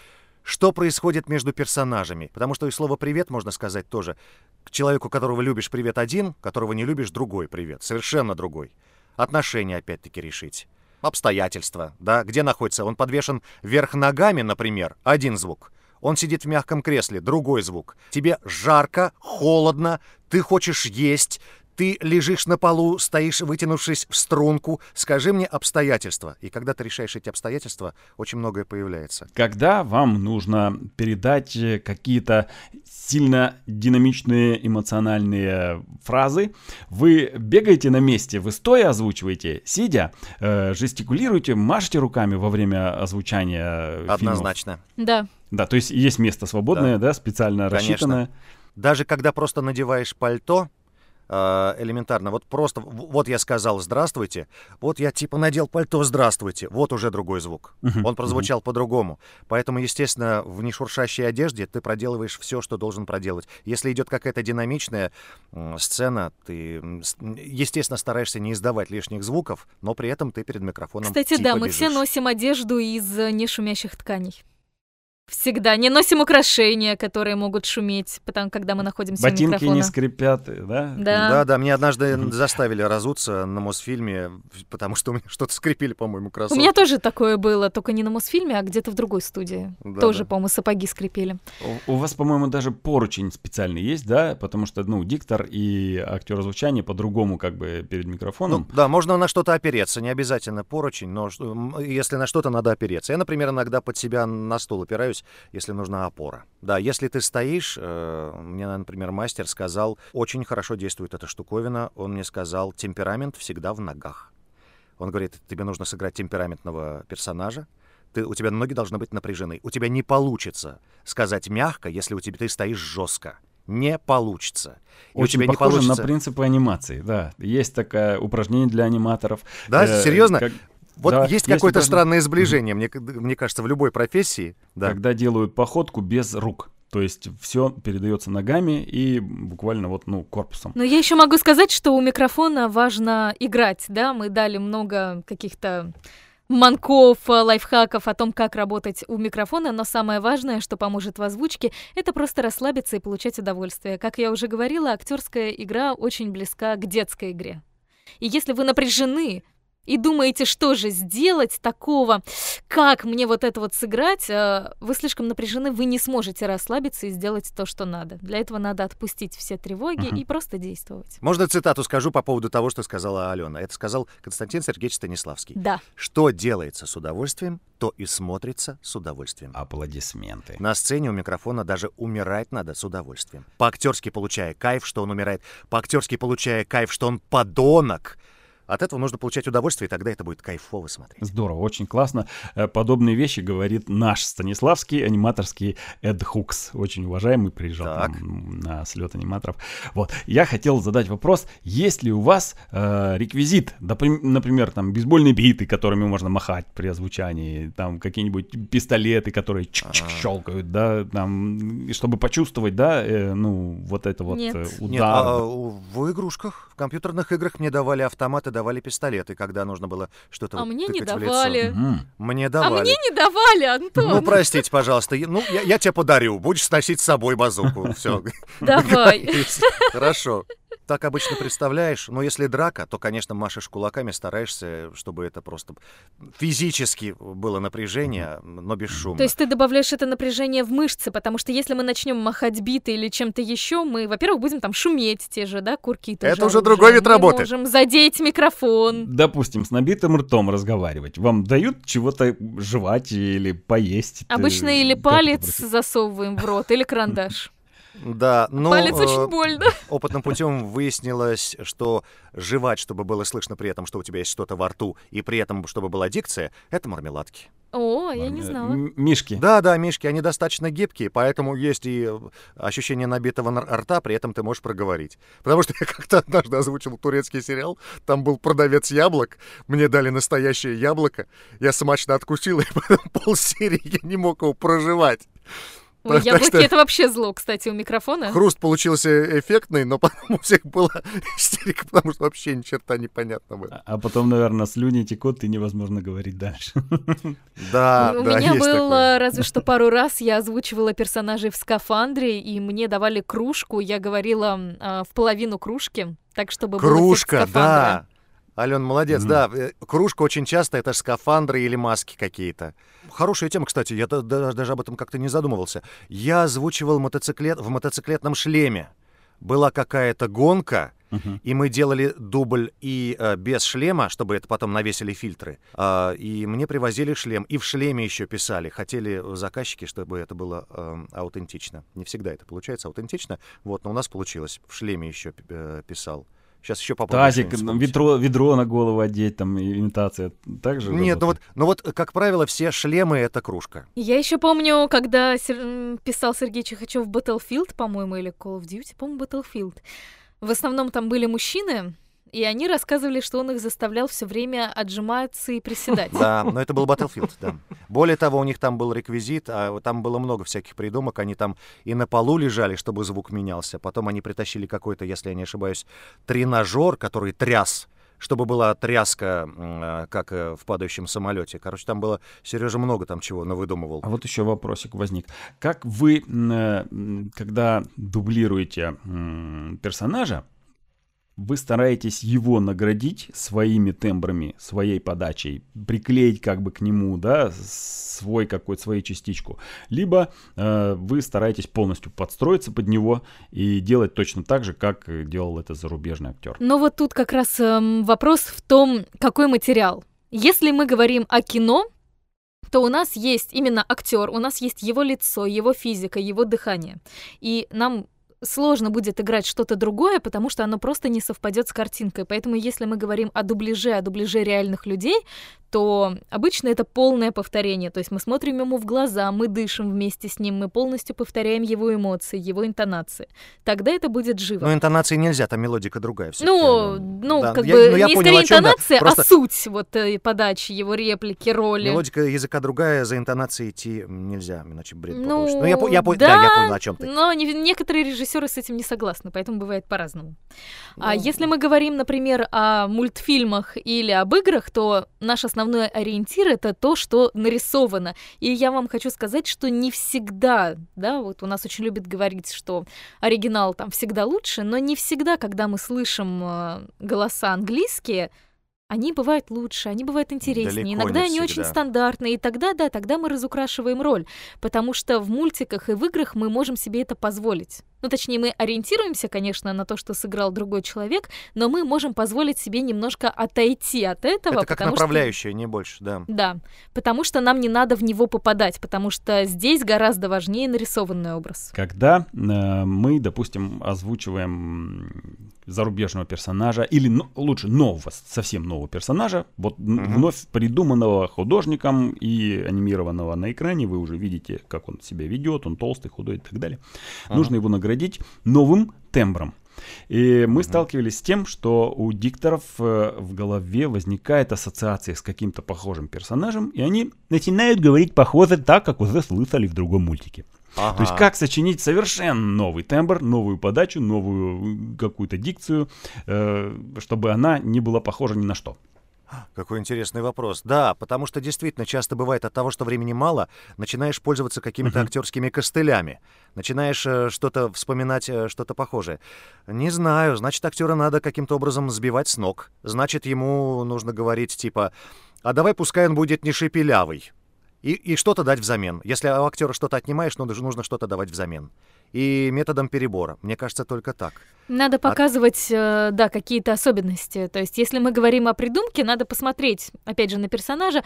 Что происходит между персонажами? Потому что и слово «привет» можно сказать тоже. К человеку, которого любишь, привет один, которого не любишь, другой привет. Совершенно другой. Отношения, опять-таки, решить. Обстоятельства, да, где находится. Он подвешен вверх ногами, например, один звук. Он сидит в мягком кресле, другой звук. Тебе жарко, холодно, ты хочешь есть, ты лежишь на полу, стоишь, вытянувшись в струнку. Скажи мне обстоятельства. И когда ты решаешь эти обстоятельства, очень многое появляется. Когда вам нужно передать э, какие-то сильно динамичные эмоциональные фразы, вы бегаете на месте, вы стоя озвучиваете, сидя, э, жестикулируете, машете руками во время озвучания э, фильмов. Однозначно. Да. Да, то есть есть место свободное, да, специально Конечно. рассчитанное. Даже когда просто надеваешь пальто, элементарно, вот просто, вот я сказал «здравствуйте», вот я типа надел пальто «здравствуйте», вот уже другой звук. Он прозвучал по-другому. Поэтому, естественно, в нешуршащей одежде ты проделываешь все, что должен проделать. Если идет какая-то динамичная сцена, ты, естественно, стараешься не издавать лишних звуков, но при этом ты перед микрофоном Кстати, да, типа мы все бежишь. носим одежду из э, нешумящих тканей. Всегда. Не носим украшения, которые могут шуметь, потому когда мы находимся у Ботинки микрофона. не скрипят, да? Да. Да, да, меня однажды заставили разуться на Мосфильме, потому что у меня что-то скрипели, по-моему, У кроссовки. меня тоже такое было, только не на Мосфильме, а где-то в другой студии. Да, тоже, да. по-моему, сапоги скрипели. У, у вас, по-моему, даже поручень специальный есть, да? Потому что, ну, диктор и актер звучания по-другому как бы перед Ну, микрофоном. да, можно на что-то опереться, не обязательно поручень, но если на что-то надо опереться. Я, например, иногда под себя на стул опираюсь, если нужна опора. Да, если ты стоишь, э, мне, например, мастер сказал, очень хорошо действует эта штуковина, он мне сказал, темперамент всегда в ногах. Он говорит, тебе нужно сыграть темпераментного персонажа, ты, у тебя ноги должны быть напряжены. У тебя не получится сказать мягко, если у тебя ты стоишь жестко. Не получится. И у Очень тебя не похоже получится. на принципы анимации, да. Есть такое упражнение для аниматоров. Да, Э, серьезно? как- Вот да, есть какое-то упражнение, странное сближение, мне, мне кажется, в любой профессии. Да. Когда делают походку без рук. То есть все передается ногами и буквально вот, ну, корпусом. Но я еще могу сказать, что у микрофона важно играть, да, мы дали много каких-то манков, лайфхаков о том, как работать у микрофона, но самое важное, что поможет в озвучке, это просто расслабиться и получать удовольствие. Как я уже говорила, актерская игра очень близка к детской игре. И если вы напряжены, и думаете, что же сделать такого, как мне вот это вот сыграть, э, вы слишком напряжены, вы не сможете расслабиться и сделать то, что надо. Для этого надо отпустить все тревоги Мгм. и просто действовать. Можно цитату скажу по поводу того, что сказала Алена. Это сказал Константин Сергеевич Станиславский. Да. Что делается с удовольствием, то и смотрится с удовольствием. Аплодисменты. На сцене у микрофона даже умирать надо с удовольствием. По-актерски получая кайф, что он умирает. По-актерски получая кайф, что он подонок. От этого нужно получать удовольствие, и тогда это будет кайфово смотреть. Здорово, очень классно. Э, Подобные вещи говорит наш Станиславский, аниматорский Эд Хукс. Очень уважаемый, приезжал Так. на слет аниматоров. Вот. Я хотел задать вопрос, есть ли у вас э, реквизит, например, там бейсбольные биты, которыми можно махать при озвучании, там какие-нибудь пистолеты, которые чик-чик А. щелкают, да, там, чтобы почувствовать, да, э, ну, вот это вот Нет. э, удар. Нет, а, в игрушках, в компьютерных играх мне давали автоматы, давали пистолеты, когда нужно было что-то А вот мне не тыкать в лицо. давали. Мгм. Мне А давали. мне не давали, Антон. Ну, простите, пожалуйста. я- Ну, я, я тебе подарю. Будешь сносить с собой базуку. Все. Давай. (laughs) Хорошо. Так обычно представляешь, но если драка, то, конечно, машешь кулаками, стараешься, чтобы это просто физически было напряжение, но бесшумно. То есть ты добавляешь это напряжение в мышцы, потому что если мы начнем махать битой или чем-то еще, мы, во-первых, будем там шуметь те же, да, курки. Это уже другой вид Мы работы. можем задеть микрофон. Допустим, с набитым ртом разговаривать. Вам дают чего-то жевать или поесть? Обычно Э, или палец засовываем в рот, или карандаш. Да, но Палец э, очень больно. (laughs) опытным путем выяснилось, что жевать, чтобы было слышно при этом, что у тебя есть что-то во рту, и при этом, чтобы была дикция, это мармеладки. О, я не знала. Мишки. Да, да, мишки, они достаточно гибкие, поэтому есть и э, ощущение набитого рта, при этом ты можешь проговорить. Потому что (laughs) я как-то однажды озвучил турецкий сериал, там был продавец яблок, мне дали настоящее яблоко, я смачно откусил, (laughs) и потом полсерии я не мог его проживать. Ой, (laughs) так яблоки что- это вообще зло, кстати, у микрофона. Хруст получился эффектный, но (laughs) потом у всех была (laughs) истерика, потому что вообще ни черта непонятно было. А потом, наверное, слюни текут, и невозможно говорить дальше. Да, у да, меня есть было такое. разве что пару раз я озвучивала персонажей в скафандре, и мне давали кружку, я говорила а, в половину кружки, так чтобы Кружка, скафандра. да. Ален, молодец, Мгм. да. э, Кружка очень часто это скафандры или маски какие-то. Хорошая тема, кстати, я даже об этом как-то не задумывался. Я озвучивал мотоциклет в мотоциклетном шлеме. Была какая-то гонка, Мгм. и мы делали дубль и э, без шлема, чтобы это потом навесили фильтры. А, и мне привозили шлем, и в шлеме еще писали. Хотели заказчики, чтобы это было э, аутентично. Не всегда это получается аутентично, вот, но у нас получилось. В шлеме еще э, писал. Сейчас еще попробую. Тазик, ведро, ведро на голову одеть, там, имитация. Также Нет, ну вот, работает? ну вот, как правило, все шлемы это кружка. Я еще помню, когда Сер- писал Сергей Чихачев Battlefield, по-моему, или Call of Duty, по-моему, Battlefield. В основном там были мужчины, и они рассказывали, что он их заставлял все время отжиматься и приседать. Да, но это был Battlefield, да. Более того, у них там был реквизит, а там было много всяких придумок. Они там и на полу лежали, чтобы звук менялся. Потом они притащили какой-то, если я не ошибаюсь, тренажер, который тряс чтобы была тряска, э, как э, в падающем самолете. Короче, там было, Сережа много там чего навыдумывал. А вот еще вопросик возник. Как вы, э, когда дублируете персонажа, вы стараетесь его наградить своими тембрами, своей подачей, приклеить как бы к нему, да, свой какой-то, свою частичку. Либо э, вы стараетесь полностью подстроиться под него и делать точно так же, как э, делал это зарубежный актер. Но вот тут как раз эм, вопрос в том, какой материал. Если мы говорим о кино, то у нас есть именно актер, у нас есть его лицо, его физика, его дыхание. И нам сложно будет играть что-то другое, потому что оно просто не совпадет с картинкой. Поэтому если мы говорим о дубляже, о дубляже реальных людей, то обычно это полное повторение. То есть мы смотрим ему в глаза, мы дышим вместе с ним, мы полностью повторяем его эмоции, его интонации. Тогда это будет живо. Но интонации нельзя, там мелодика другая. Ну, ну, Да, как я- бы ну, я не понял, скорее чём, да. интонация, Просто а суть вот э, подачи, его реплики, роли. Мелодика языка другая, за интонацией идти нельзя, иначе бред Ну, получится. Ну, я, я, да, да, я понял, о чем ты. Но не- некоторые режиссеры с этим не согласны, поэтому бывает по-разному. А Ну. если мы говорим, например, о мультфильмах или об играх, то наш основной ориентир это то, что нарисовано. И я вам хочу сказать, что не всегда, да, вот у нас очень любят говорить, что оригинал там всегда лучше, но не всегда, когда мы слышим э, голоса английские, они бывают лучше, они бывают интереснее, Далеко иногда не они очень всегда. стандартные, и тогда, да, тогда мы разукрашиваем роль, потому что в мультиках и в играх мы можем себе это позволить. Ну, точнее, мы ориентируемся, конечно, на то, что сыграл другой человек, но мы можем позволить себе немножко отойти от этого, Это как потому что... не больше, да. Да, потому что нам не надо в него попадать, потому что здесь гораздо важнее нарисованный образ. Когда э, мы, допустим, озвучиваем зарубежного персонажа, или ну, лучше нового, совсем нового персонажа, вот Мгм. вновь придуманного художником и анимированного на экране, вы уже видите, как он себя ведет, он толстый, худой и так далее. Ага. Нужно его наградить новым тембром. И мы сталкивались с тем, что у дикторов э, в голове возникает ассоциация с каким-то похожим персонажем, и они начинают говорить похоже так, как уже слышали в другом мультике. То есть Ага. как сочинить совершенно новый тембр, новую подачу, новую какую-то дикцию, э, чтобы она не была похожа ни на что. Какой интересный вопрос. Да, потому что действительно часто бывает от того, что времени мало, начинаешь пользоваться какими-то Мгм. актерскими костылями, начинаешь э, что-то вспоминать, э, что-то похожее. Не знаю, значит, актера надо каким-то образом сбивать с ног. Значит, ему нужно говорить типа, а давай пускай он будет не шепелявый. И, и что-то дать взамен. Если у актера что-то отнимаешь, ну, нужно что-то давать взамен. И методом перебора. Мне кажется, только так. Надо показывать, э, да, какие-то особенности. То есть, если мы говорим о придумке, надо посмотреть, опять же, на персонажа,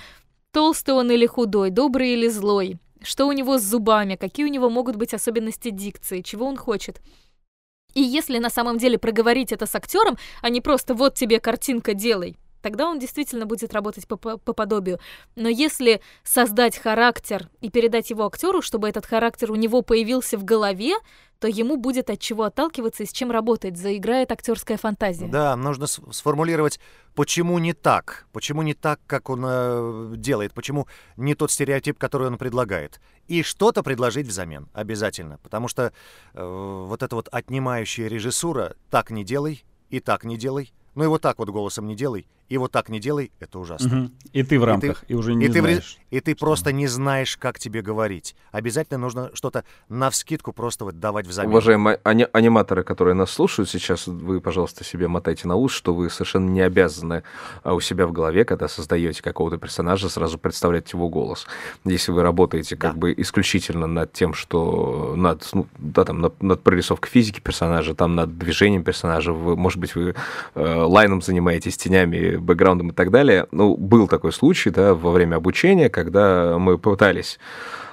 толстый он или худой, добрый или злой, что у него с зубами, какие у него могут быть особенности дикции, чего он хочет. И если на самом деле проговорить это с актером, а не просто вот тебе картинка делай, тогда он действительно будет работать по, по- по подобию. Но если создать характер и передать его актеру, чтобы этот характер у него появился в голове, то ему будет от чего отталкиваться и с чем работать, заиграет актерская фантазия. Да, нужно сформулировать, почему не так, почему не так, как он э, делает, почему не тот стереотип, который он предлагает. И что-то предложить взамен, обязательно. Потому что э, вот эта вот отнимающая режиссура «так не делай» и «так не делай», ну и вот так вот голосом не делай, и вот так не делай, это ужасно. Мгм. И ты в рамках, и, уже не И ты, в знаешь. и ты просто не знаешь, как тебе говорить. Обязательно нужно что-то навскидку просто вот давать взамен. Уважаемые ани- аниматоры, которые нас слушают сейчас, вы, пожалуйста, себе мотайте на ус, что вы совершенно не обязаны а, у себя в голове, когда создаете какого-то персонажа, сразу представлять его голос. Если вы работаете как Да. бы исключительно над тем, что над, ну, да, там, над, над прорисовкой физики персонажа, там, над движением персонажа, вы, может быть, вы э, лайном занимаетесь, тенями, бэкграундом и так далее. Ну, был такой случай, да, во время обучения, когда мы пытались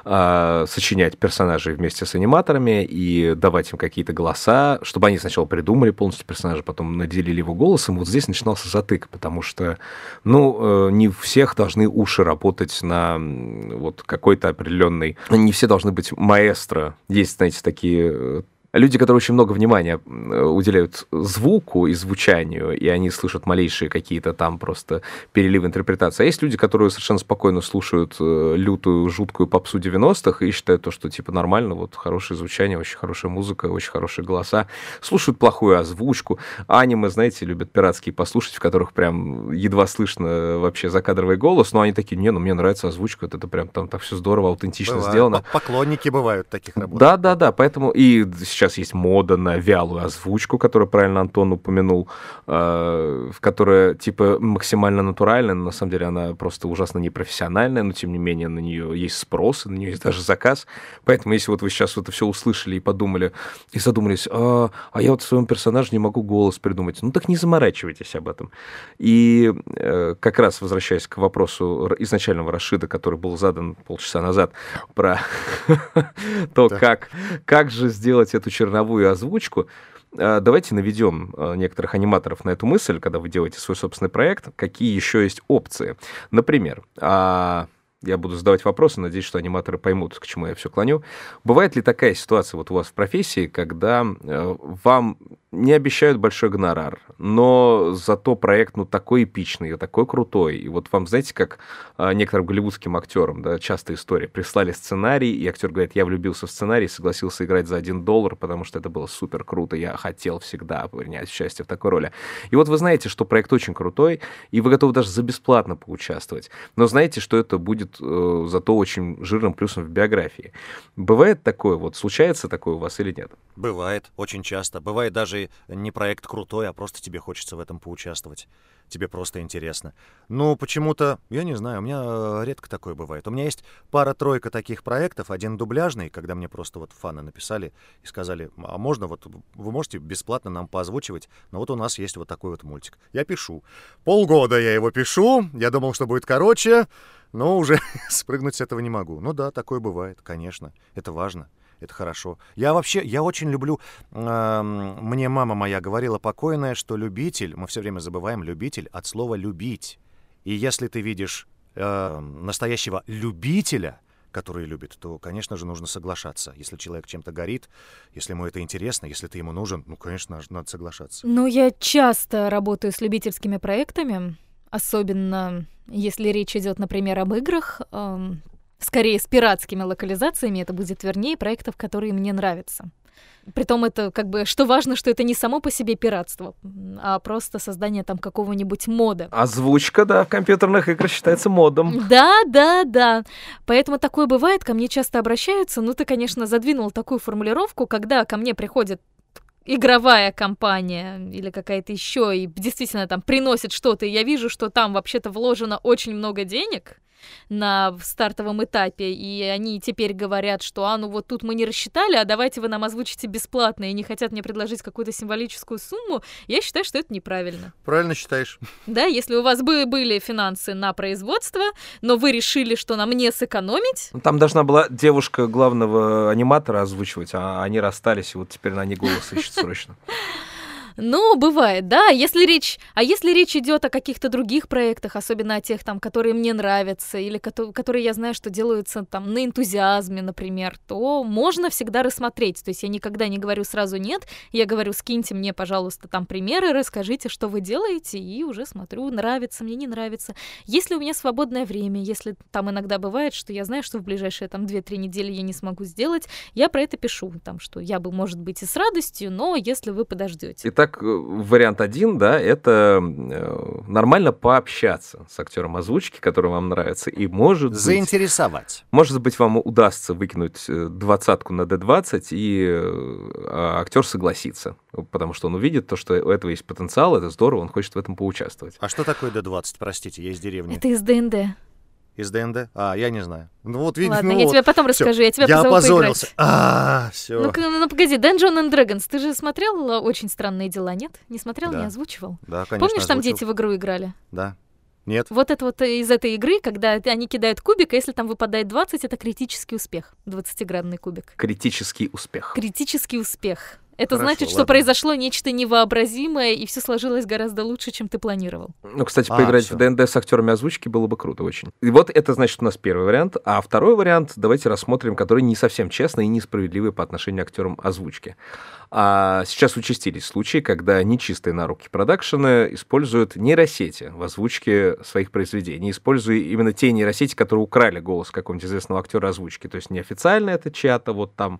а, сочинять персонажей вместе с аниматорами и давать им какие-то голоса, чтобы они сначала придумали полностью персонажа, потом наделили его голосом. Вот здесь начинался затык, потому что, ну, э, не всех должны уши работать на вот какой-то определенный... Не все должны быть маэстро. Есть, знаете, такие э, Люди, которые очень много внимания э, уделяют звуку и звучанию, и они слышат малейшие какие-то там просто переливы интерпретации. А есть люди, которые совершенно спокойно слушают э, лютую, жуткую попсу 90-х и считают то, что типа нормально, вот хорошее звучание, очень хорошая музыка, очень хорошие голоса. Слушают плохую озвучку. Аниме, знаете, любят пиратские послушать, в которых прям едва слышно вообще закадровый голос, но они такие, не, ну мне нравится озвучка, вот это прям там так все здорово, аутентично Бывает. сделано. Поклонники бывают таких работ. Да, да, да. Поэтому и сейчас есть мода на вялую озвучку, которую правильно Антон упомянул, э, которая типа максимально натуральная, но на самом деле она просто ужасно непрофессиональная, но тем не менее на нее есть спрос, на нее есть даже заказ. Поэтому если вот вы сейчас это все услышали и подумали, и задумались, а, а я вот в своем персонаже не могу голос придумать, ну так не заморачивайтесь об этом. И э, как раз возвращаясь к вопросу изначального Рашида, который был задан полчаса назад, про (laughs) то, как, как же сделать эту черновую озвучку, э, давайте наведем э, некоторых аниматоров на эту мысль, когда вы делаете свой собственный проект, какие еще есть опции. Например, а, я буду задавать вопросы, надеюсь, что аниматоры поймут, к чему я все клоню. Бывает ли такая ситуация вот у вас в профессии, когда э, вам не обещают большой гонорар, но зато проект ну такой эпичный, такой крутой, и вот вам, знаете, как э, некоторым голливудским актерам, да, частая история, прислали сценарий, и актер говорит, я влюбился в сценарий, согласился играть за один доллар, потому что это было супер круто, я хотел всегда принять участие в такой роли. И вот вы знаете, что проект очень крутой, и вы готовы даже за бесплатно поучаствовать, но знаете, что это будет э, зато очень жирным плюсом в биографии. Бывает такое, вот случается такое у вас или нет? Бывает, очень часто. Бывает даже не проект крутой, а просто тебе хочется в этом поучаствовать. Тебе просто интересно. Ну, почему-то, я не знаю, у меня э, редко такое бывает. У меня есть пара-тройка таких проектов, один дубляжный, когда мне просто вот фаны написали и сказали, а можно вот, вы можете бесплатно нам поозвучивать, но вот у нас есть вот такой вот мультик. Я пишу. Полгода я его пишу, я думал, что будет короче, но уже (laughs) спрыгнуть с этого не могу. Ну да, такое бывает, конечно, это важно это хорошо. Я вообще, я очень люблю, э, мне мама моя говорила покойная, что любитель, мы все время забываем любитель от слова любить. И если ты видишь э, настоящего любителя, который любит, то, конечно же, нужно соглашаться. Если человек чем-то горит, если ему это интересно, если ты ему нужен, ну, конечно, надо соглашаться. Ну, я часто работаю с любительскими проектами, особенно если речь идет, например, об играх. Эм, скорее с пиратскими локализациями, это будет вернее проектов, которые мне нравятся. Притом это как бы, что важно, что это не само по себе пиратство, а просто создание там какого-нибудь мода. Озвучка, да, в компьютерных играх считается модом. Да, да, да. Поэтому такое бывает, ко мне часто обращаются. Ну, ты, конечно, задвинул такую формулировку, когда ко мне приходит игровая компания или какая-то еще и действительно там приносит что-то, и я вижу, что там вообще-то вложено очень много денег, на стартовом этапе, и они теперь говорят, что, а, ну вот тут мы не рассчитали, а давайте вы нам озвучите бесплатно, и не хотят мне предложить какую-то символическую сумму, я считаю, что это неправильно. Правильно считаешь. Да, если у вас бы были финансы на производство, но вы решили, что нам не сэкономить. Ну, там должна была девушка главного аниматора озвучивать, а они расстались, и вот теперь на них голос ищут срочно. (laughs) Ну, бывает, да. Если речь, а если речь идет о каких-то других проектах, особенно о тех, там, которые мне нравятся, или которые я знаю, что делаются там на энтузиазме, например, то можно всегда рассмотреть. То есть я никогда не говорю сразу нет, я говорю, скиньте мне, пожалуйста, там примеры, расскажите, что вы делаете, и уже смотрю, нравится мне, не нравится. Если у меня свободное время, если там иногда бывает, что я знаю, что в ближайшие там 2-3 недели я не смогу сделать, я про это пишу, там, что я бы, может быть, и с радостью, но если вы подождете. Итак, Итак, э, вариант один, да, это э, нормально пообщаться с актером озвучки, который вам нравится, и может Заинтересовать. Быть, может быть, вам удастся выкинуть э, двадцатку на D20, и а актер согласится, потому что он увидит то, что у этого есть потенциал, это здорово, он хочет в этом поучаствовать. А что такое D20, простите, я из деревни? Это из ДНД. Из ДНД? А, я не знаю. Ну вот, видишь, Ладно, ну, я вот. тебе потом Всё. расскажу, я тебя Я позову опозорился. поиграть. А, все. Ну, ну, погоди, Dungeon and Dragons, ты же смотрел э, «Очень странные дела», нет? Не смотрел, Да. не озвучивал? Да, конечно. Помнишь, там озвучил. дети в игру играли? Да. Нет. Вот это вот из этой игры, когда они кидают кубик, а если там выпадает 20, это критический успех. 20-градный кубик. Критический успех. Критический успех. Это Хорошо, значит, что ладно. произошло нечто невообразимое, и все сложилось гораздо лучше, чем ты планировал. Ну, кстати, А, поиграть всё. в ДНД с актерами озвучки было бы круто очень. И вот это, значит, у нас первый вариант. А второй вариант давайте рассмотрим, который не совсем честный и несправедливый по отношению к актерам озвучки. А сейчас участились случаи, когда нечистые на руки продакшены используют нейросети в озвучке своих произведений, используя именно те нейросети, которые украли голос какого-нибудь известного актера озвучки. То есть неофициально это чья-то вот там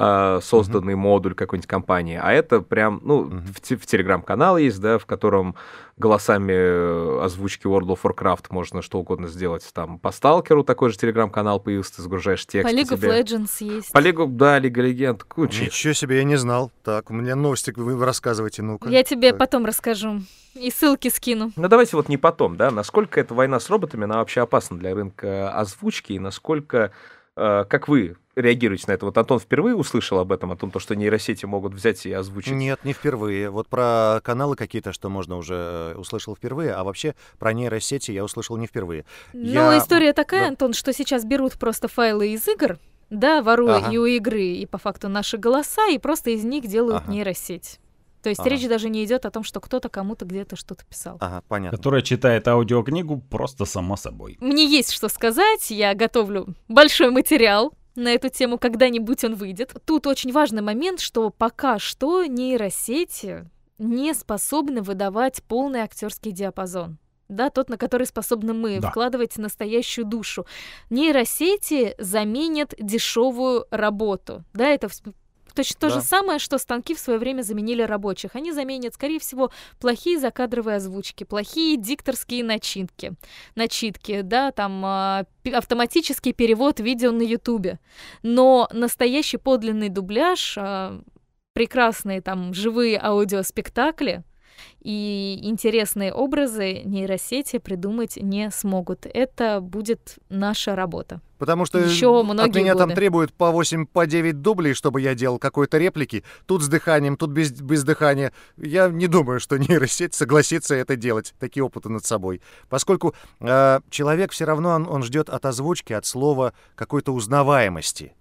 а, созданный модуль какой-нибудь компании, а это прям, ну, Мгм. в, те- в телеграм-канал есть, да, в котором голосами э, озвучки World of Warcraft можно что угодно сделать. Там по Сталкеру такой же телеграм-канал появился, ты загружаешь текст. По League of тебе- Legends есть. По Лигу, да, Лига Легенд, куча. Ничего себе, я не знал. Так, у меня новости, вы рассказывайте, ну-ка. Я тебе Так. потом расскажу. И ссылки скину. Ну давайте вот не потом, да, насколько эта война с роботами, она вообще опасна для рынка озвучки, и насколько, э, как вы реагируете на это? Вот Антон впервые услышал об этом, о том, то, что нейросети могут взять и озвучить. Нет, не впервые. Вот про каналы какие-то, что можно уже э, услышал впервые, а вообще про нейросети я услышал не впервые. Ну, Я- история такая, да. Антон, что сейчас берут просто файлы из игр, да, воруя Ага. и у игры, и по факту наши голоса, и просто из них делают Ага. нейросеть. То есть Ага. речь даже не идет о том, что кто-то кому-то где-то что-то писал. Ага, понятно. Которая читает аудиокнигу просто само собой. Мне есть что сказать, я готовлю большой материал на эту тему, когда-нибудь он выйдет. Тут очень важный момент, что пока что нейросети не способны выдавать полный актерский диапазон. Да, тот, на который способны мы, Да. вкладывать настоящую душу. Нейросети заменят дешевую работу. Да, это точно то Да. же самое, что станки в свое время заменили рабочих. Они заменят, скорее всего, плохие закадровые озвучки, плохие дикторские начинки начитки, да, там пи- автоматический перевод видео на Ютубе. Но настоящий подлинный дубляж а, прекрасные там живые аудиоспектакли, и интересные образы нейросети придумать не смогут. Это будет наша работа. Потому что Еще многие от меня годы. там требуют по 8, по 9 дублей, чтобы я делал какой-то реплики. Тут с дыханием, тут без, без дыхания. Я не думаю, что (laughs) нейросеть согласится это делать, такие опыты над собой. Поскольку э, человек все равно, он, он ждет от озвучки, от слова какой-то узнаваемости.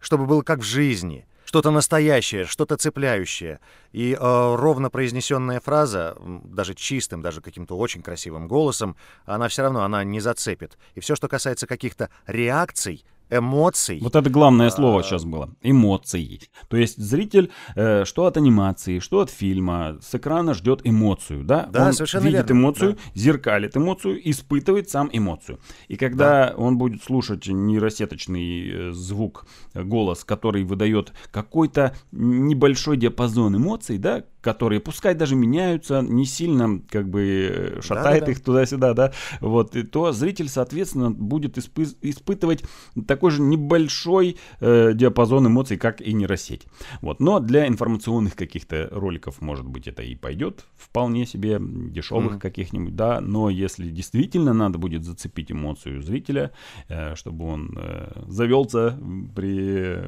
Чтобы было как в жизни. Что-то настоящее, что-то цепляющее. И э, ровно произнесенная фраза, даже чистым, даже каким-то очень красивым голосом, она все равно, она не зацепит. И все, что касается каких-то реакций, эмоций... Вот это главное слово А. сейчас было. Эмоции. То есть зритель, э, что от анимации, что от фильма, с экрана ждет эмоцию, да? Да, он совершенно видит верно, эмоцию, зеркалит эмоцию, испытывает сам эмоцию. И когда он будет слушать нейросеточный э, звук, э, голос, который выдает какой-то небольшой диапазон эмоций, да, которые пускай даже меняются, не сильно как бы э, шатает Да-да-да. их туда-сюда, да, вот, и то зритель, соответственно, будет испы- испытывать такой же небольшой э, диапазон эмоций, как и нейросеть. Вот. Но для информационных каких-то роликов, может быть, это и пойдет вполне себе дешевых Мгм. каких-нибудь, да, но если действительно надо будет зацепить эмоцию зрителя, э, чтобы он э, завелся при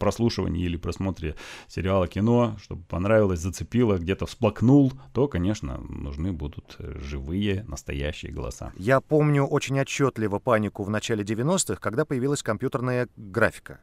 прослушивании или просмотре сериала, кино, чтобы понравилось, зацепило, где-то всплакнул, то, конечно, нужны будут э, живые, настоящие голоса. Я помню очень отчетливо панику в начале 90-х, когда появилась компьютерная графика.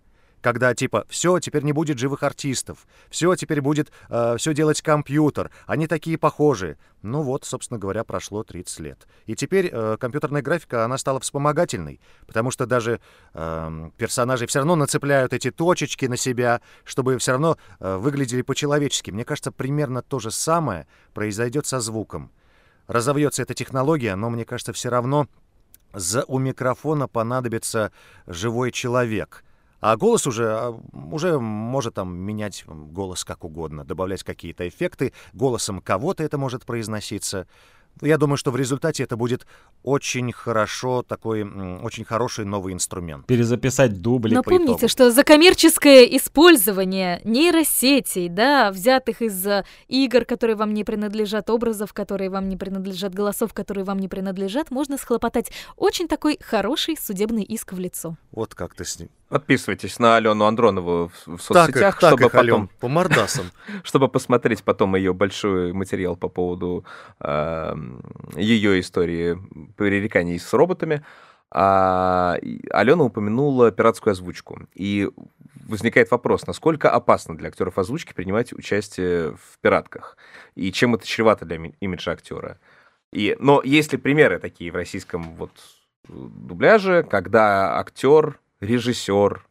Когда типа все, теперь не будет живых артистов, все, теперь будет все делать компьютер, они такие похожие. Ну вот, собственно говоря, прошло 30 лет. И теперь э, компьютерная графика, она стала вспомогательной, потому что даже эм, персонажи все равно нацепляют эти точечки на себя, чтобы все равно э, выглядели по-человечески. Мне кажется, примерно то же самое произойдет со звуком. Разовьется эта технология, но мне кажется, все равно за, у микрофона понадобится живой человек. А голос уже, а, уже может там менять голос как угодно, добавлять какие-то эффекты. Голосом кого-то это может произноситься. Я думаю, что в результате это будет очень хорошо, такой очень хороший новый инструмент. Перезаписать дубли. Но по итогу. помните, что за коммерческое использование нейросетей, да, взятых из э, игр, которые вам не принадлежат, образов, которые вам не принадлежат, голосов, которые вам не принадлежат, можно схлопотать очень такой хороший судебный иск в лицо. Вот как ты с ним. Подписывайтесь на Алену Андронову в, в Так соцсетях, так чтобы Алён, потом, по мордасам. (laughs) чтобы посмотреть потом ее большой материал по поводу ее истории пререканий с роботами. А, Алена упомянула пиратскую озвучку. И возникает вопрос, насколько опасно для актеров озвучки принимать участие в пиратках? И чем это чревато для ми- имиджа актера? И, но есть ли примеры такие в российском вот э, дубляже, когда актер, режиссер,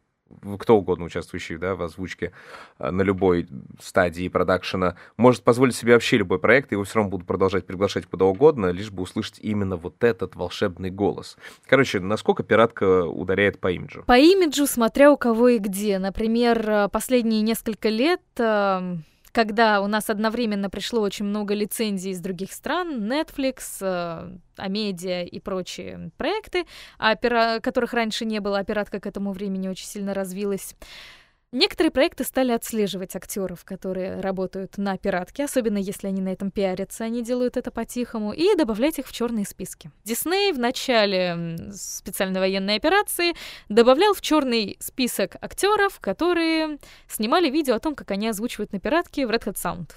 кто угодно участвующий да, в озвучке э, на любой стадии продакшена, может позволить себе вообще любой проект, и его все равно будут продолжать приглашать куда угодно, лишь бы услышать именно вот этот волшебный голос. Короче, насколько пиратка ударяет по имиджу? По имиджу, смотря у кого и где. Например, э, последние несколько лет, э, когда у нас одновременно пришло очень много лицензий из других стран, Netflix, э, Амедиа и прочие проекты, а пира- которых раньше не было, а пиратка к этому времени очень сильно развилась. Некоторые проекты стали отслеживать актеров, которые работают на пиратке, особенно если они на этом пиарятся, они делают это по-тихому, и добавлять их в черные списки. Дисней в начале специальной военной операции добавлял в черный список актеров, которые снимали видео о том, как они озвучивают на пиратке в Red Hat Sound.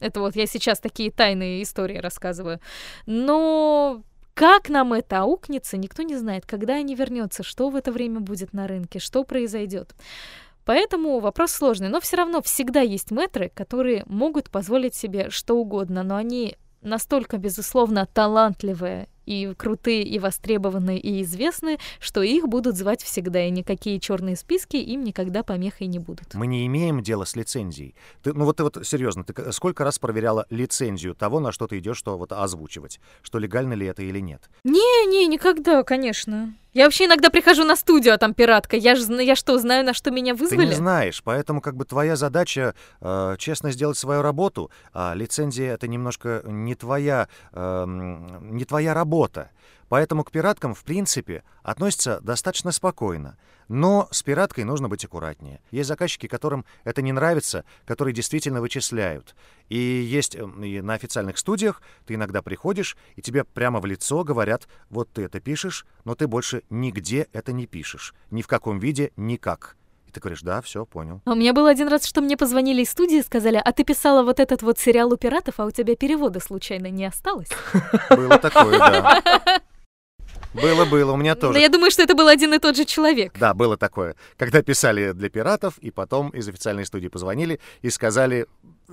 Это вот я сейчас такие тайные истории рассказываю. Но как нам это аукнется, никто не знает, когда они вернется, что в это время будет на рынке, что произойдет. Поэтому вопрос сложный, но все равно всегда есть мэтры, которые могут позволить себе что угодно, но они настолько, безусловно, талантливые и крутые, и востребованные, и известные, что их будут звать всегда, и никакие черные списки им никогда помехой не будут. Мы не имеем дела с лицензией. Ты, ну вот ты вот серьезно, ты сколько раз проверяла лицензию того, на что ты идешь, что вот озвучивать, что легально ли это или нет? Не-не, никогда, конечно. Я вообще иногда прихожу на студию, а там пиратка. Я же я что, знаю, на что меня вызвали? Ты не знаешь, поэтому как бы твоя задача э, честно сделать свою работу, а лицензия это немножко не твоя, э, не твоя работа. Поэтому к пираткам, в принципе, относятся достаточно спокойно. Но с пираткой нужно быть аккуратнее. Есть заказчики, которым это не нравится, которые действительно вычисляют. И есть эм, и на официальных студиях, ты иногда приходишь, и тебе прямо в лицо говорят, вот ты это пишешь, но ты больше нигде это не пишешь. Ни в каком виде, никак. И ты говоришь, да, все, понял. А у меня был один раз, что мне позвонили из студии и сказали, а ты писала вот этот вот сериал у пиратов, а у тебя перевода случайно не осталось? Было такое, да. (laughs) Было, было, у меня тоже. Но я думаю, что это был один и тот же человек. Да, было такое. Когда писали для пиратов, и потом из официальной студии позвонили и сказали,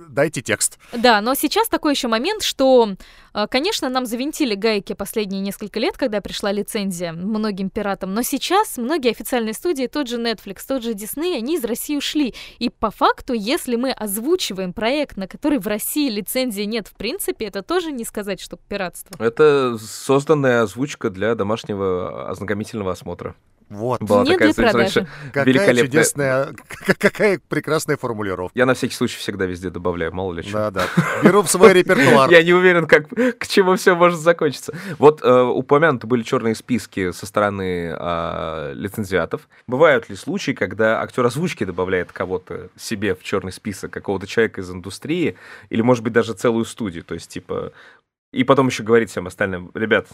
дайте текст. Да, но сейчас такой еще момент, что, э, конечно, нам завинтили гайки последние несколько лет, когда пришла лицензия многим пиратам, но сейчас многие официальные студии, тот же Netflix, тот же Disney, они из России ушли. И по факту, если мы озвучиваем проект, на который в России лицензии нет в принципе, это тоже не сказать, что пиратство. Это созданная озвучка для домашнего ознакомительного осмотра. Вот. Была Нет такая для продажи. Какая великолепная. чудесная, (laughs) какая прекрасная формулировка. Я на всякий случай всегда везде добавляю, мало ли что. Да-да. Беру в свой репертуар. (laughs) Я не уверен, как, к чему все может закончиться. Вот э, упомянуты были черные списки со стороны э, лицензиатов. Бывают ли случаи, когда актер озвучки добавляет кого-то себе в черный список, какого-то человека из индустрии, или, может быть, даже целую студию? То есть, типа, и потом еще говорить всем остальным, ребят,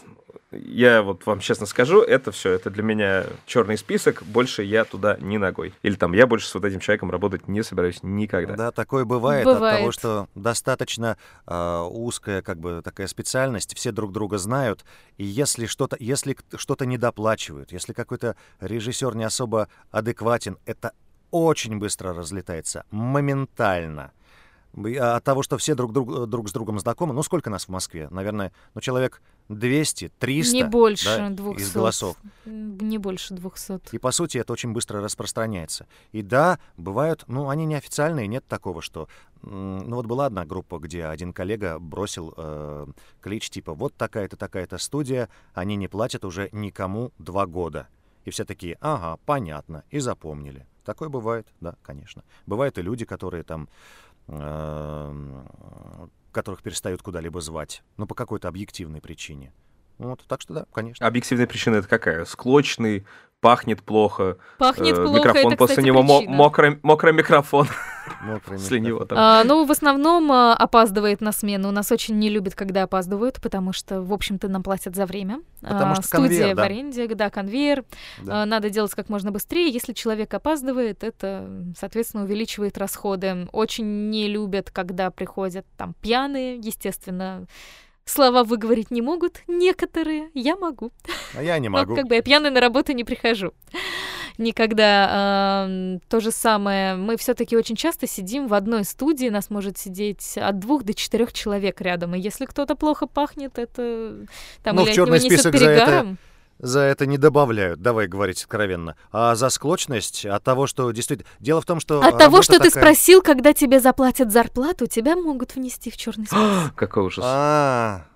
я вот вам честно скажу, это все, это для меня черный список, больше я туда не ногой. Или там, я больше с вот этим человеком работать не собираюсь никогда. Да, такое бывает, от того, Бывает. что достаточно а, узкая как бы такая специальность, все друг друга знают, и если что-то, если что-то недоплачивают, если какой-то режиссер не особо адекватен, это очень быстро разлетается, моментально. А От того, что все друг, друг, друг с другом знакомы, ну сколько нас в Москве? Наверное, ну человек 200, 300 не больше да, 200. из голосов. Не больше 200. И по сути это очень быстро распространяется. И да, бывают, ну они неофициальные, нет такого, что... Ну вот была одна группа, где один коллега бросил э, клич типа вот такая-то, такая-то студия, они не платят уже никому два года. И все такие, ага, понятно, и запомнили. Такое бывает, да, конечно. Бывают и люди, которые там которых перестают куда-либо звать, ну, по какой-то объективной причине. Вот, так что да, конечно. Объективная причина это какая? Склочный, пахнет плохо, Пахнет э, плохо, микрофон это, после кстати, него причина. мокрый, мокрый микрофон (laughs) после него там. А, ну, в основном а, опаздывает на смену. Нас очень не любят, когда опаздывают, потому что, в общем-то, нам платят за время. Потому А, что Студия конвейер, в да. аренде, да, конвейер. Да. А, Надо делать как можно быстрее. Если человек опаздывает, это, соответственно, увеличивает расходы. Очень не любят, когда приходят там пьяные, естественно. Слова выговорить не могут некоторые, я могу. А я не могу. (laughs) как бы я пьяной на работу не прихожу. Никогда. Ам, То же самое. Мы все-таки очень часто сидим в одной студии. Нас может сидеть от двух до четырех человек рядом. И если кто-то плохо пахнет, это там Ну, или в от него список за это перегаром. За это не добавляют, давай говорить откровенно. А за склочность от того, что действительно... Дело в том, что... От того, работа что ты такая- спросил, когда тебе заплатят зарплату, тебя могут внести в черный список. (gasps) Какой ужас. А,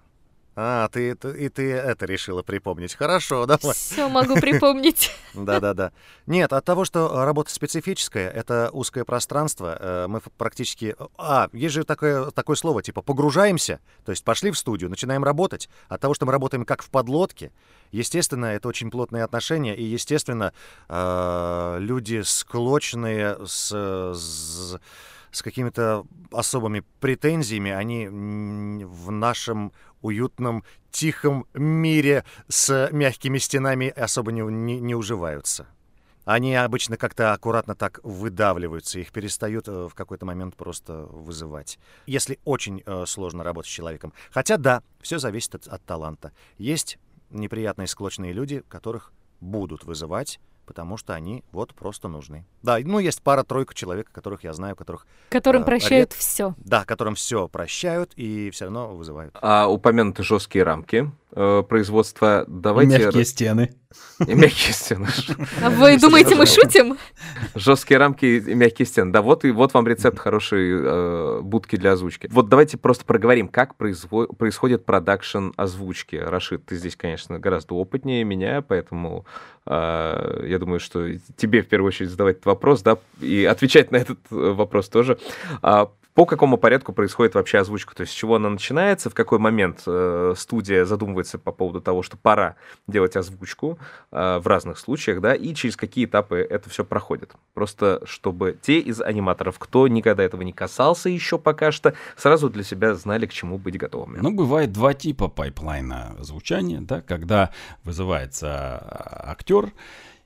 а, ты, это- и ты это решила припомнить. Хорошо, (laughs) давай. Все могу припомнить. (laughs) Да-да-да. Нет, от того, что работа специфическая, это узкое пространство, э, мы практически... А, есть же такое, такое слово, типа погружаемся, то есть пошли в студию, начинаем работать. От того, что мы работаем как в подлодке, естественно, это очень плотные отношения, и, естественно, э, люди склочные с... с с какими-то особыми претензиями, они в нашем уютном, тихом мире с мягкими стенами особо не, не, не уживаются. Они обычно как-то аккуратно так выдавливаются, их перестают э, в какой-то момент просто вызывать. Если очень э, сложно работать с человеком. Хотя да, все зависит от, от таланта. Есть неприятные склочные люди, которых будут вызывать, потому что они вот просто нужны. Да, ну есть пара-тройка человек, которых я знаю, которых, Которым А, прощают все. да, которым все прощают и все равно вызывают. А упомянуты жесткие рамки. Э, производства. Давайте... Мягкие стены. И мягкие стены. А вы думаете, мы шутим? Жесткие рамки и мягкие стены. Да, вот и вот вам рецепт хорошей э, будки для озвучки. Вот давайте просто проговорим, как произво- происходит продакшн озвучки. Рашид, ты здесь, конечно, гораздо опытнее меня, поэтому э, я думаю, что тебе в первую очередь задавать этот вопрос, да, и отвечать на этот вопрос тоже. По какому порядку происходит вообще озвучка? То есть с чего она начинается, в какой момент э, студия задумывается по поводу того, что пора делать озвучку э, в разных случаях, да, и через какие этапы это все проходит. Просто чтобы те из аниматоров, кто никогда этого не касался еще пока что, сразу для себя знали, к чему быть готовыми. Ну, бывает два типа пайплайна звучания, да, когда вызывается а, актер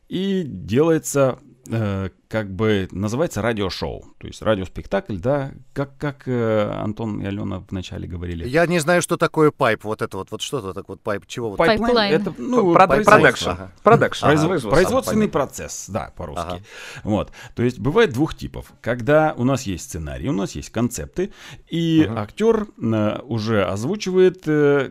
и делается э, как бы называется радиошоу, то есть радиоспектакль, да, как, как э, Антон и Алена вначале говорили. Я не знаю, что такое пайп, вот это вот, вот что-то так вот пайп, чего вот. Пайп. Пайплайн. это, ну, Продакшн. Ага. Продакшн. Произво- Производство, производственный процесс, да, по-русски. Ага. Вот. То есть бывает двух типов. Когда у нас есть сценарий, у нас есть концепты, и Ага. актер э, уже озвучивает э,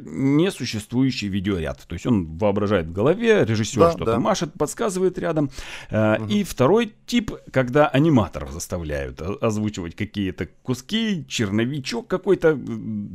несуществующий видеоряд. То есть он воображает в голове, режиссер Да, что-то да. машет, подсказывает рядом. Э, И второй тип, когда аниматоров заставляют озвучивать какие-то куски, черновичок какой-то,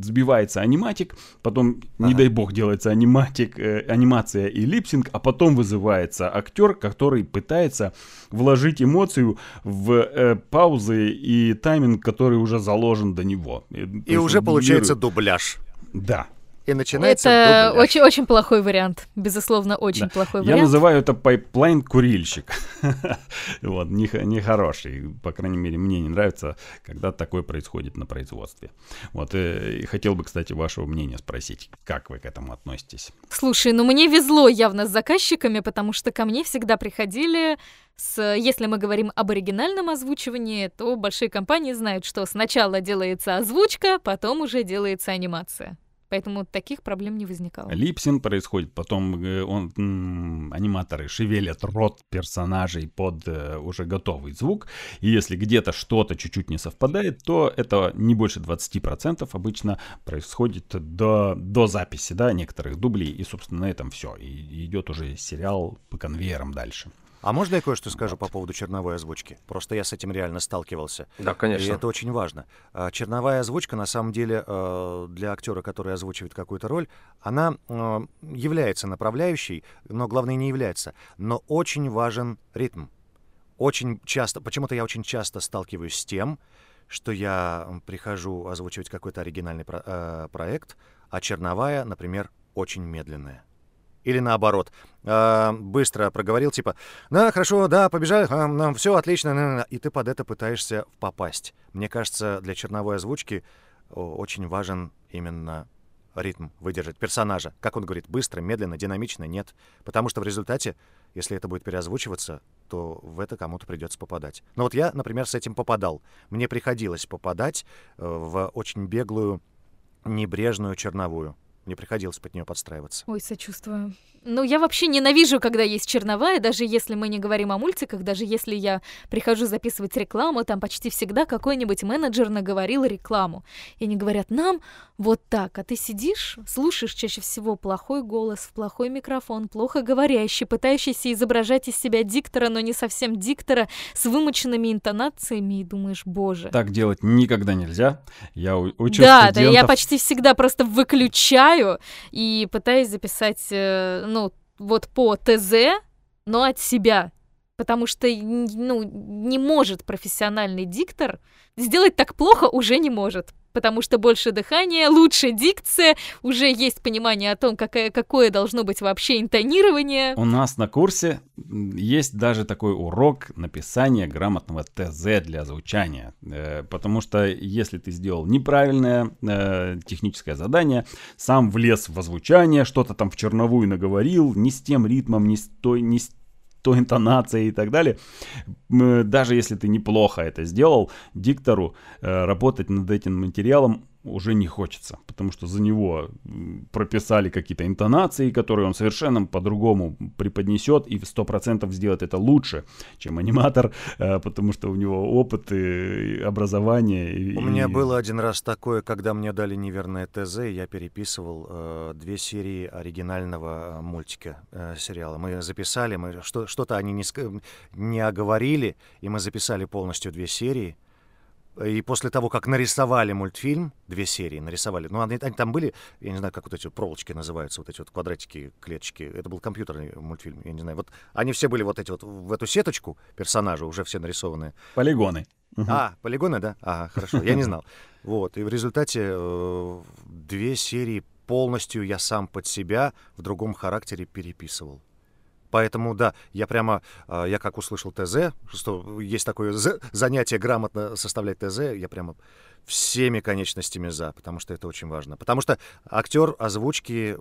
сбивается аниматик, потом, не Ага. дай бог, делается аниматик, э, анимация и липсинг, а потом вызывается актер, который пытается вложить эмоцию в э, паузы и тайминг, который уже заложен до него. И есть уже получается дубляж. Да. И начинается Это дубляж. очень, очень плохой вариант. Безусловно, очень Да. плохой Я вариант. называю это пайплайн курильщик. (laughs) вот, нех- нехороший. По крайней мере, мне не нравится, когда такое происходит на производстве. Вот, э, и хотел бы, кстати, вашего мнения спросить, как вы к этому относитесь? Слушай, ну мне везло явно с заказчиками, потому что ко мне всегда приходили с... Если мы говорим об оригинальном озвучивании, то большие компании знают, что сначала делается озвучка, потом уже делается анимация. Поэтому таких проблем не возникало. Липсин происходит, потом э, он, м, аниматоры шевелят рот персонажей под э, уже готовый звук, и если где-то что-то чуть-чуть не совпадает, то это не больше 20% обычно происходит до, до записи, да, некоторых дублей, и, собственно, на этом все, и идет уже сериал по конвейерам дальше. А можно я кое-что скажу по поводу черновой озвучки? Просто я с этим реально сталкивался. Да, И конечно. это очень важно. А, Черновая озвучка, на самом деле, э, для актера, который озвучивает какую-то роль, она э, является направляющей, но главное не является. Но очень важен ритм. Очень часто, почему-то я очень часто сталкиваюсь с тем, что я прихожу озвучивать какой-то оригинальный про- э, проект, а черновая, например, очень медленная. Или наоборот, э, быстро проговорил, типа, да, хорошо, да, побежали, все отлично, на, на, на». и ты под это пытаешься попасть. Мне кажется, для черновой озвучки очень важен именно ритм выдержать персонажа. Как он говорит, быстро, медленно, динамично, нет. Потому что в результате, если это будет переозвучиваться, то в это кому-то придется попадать. Но вот я, например, с этим попадал. Мне приходилось попадать э, в очень беглую, небрежную черновую. Мне приходилось под нее подстраиваться. Ой, сочувствую. Ну, я вообще ненавижу, когда есть черновая, даже если мы не говорим о мультиках, даже если я прихожу записывать рекламу, там почти всегда какой-нибудь менеджер наговорил рекламу. И они говорят, нам вот так, а ты сидишь, слушаешь чаще всего плохой голос, плохой микрофон, плохо говорящий, пытающийся изображать из себя диктора, но не совсем диктора, с вымученными интонациями, и думаешь, боже. Так делать никогда нельзя. Я учу Да, да, я студентов- почти всегда просто выключаю и пытаюсь записать, э, ну, вот по ТЗ, но от себя. Потому что, ну, не может профессиональный диктор сделать так плохо уже не может. Потому что больше дыхания, лучше дикция, уже есть понимание о том, какая, какое должно быть вообще интонирование. У нас на курсе есть даже такой урок написания грамотного ТЗ для звучания. Э, Потому что если ты сделал неправильное э, техническое задание, сам влез в озвучание, что-то там в черновую наговорил, не с тем ритмом, не с той, не с той интонацией и так далее. М, Даже если ты неплохо это сделал, диктору э, работать над этим материалом уже не хочется, потому что за него прописали какие-то интонации, которые он совершенно по-другому преподнесет и в 100% сделает это лучше, чем аниматор, (laughs) э, потому что у него опыт и образование. У и... меня было один раз такое, когда мне дали неверное ТЗ, я переписывал э, две серии оригинального э, мультика, э, сериала. Мы записали, мы что, что-то они не, не оговорили, и мы записали полностью две серии. И после того, как нарисовали мультфильм, две серии нарисовали, ну, они, они там были, я не знаю, как вот эти проволочки называются, вот эти вот квадратики, клеточки, это был компьютерный мультфильм, я не знаю, вот они все были вот эти вот в эту сеточку, персонажи уже все нарисованные. Полигоны. А, полигоны, да? Ага, хорошо, я не знал. Вот, и в результате э, две серии полностью я сам под себя в другом характере переписывал. Поэтому, да, я прямо, а, я как услышал ТЗ, что есть такое занятие грамотно составлять ТЗ, я прямо всеми конечностями за, потому что это очень важно. Потому что актер озвучки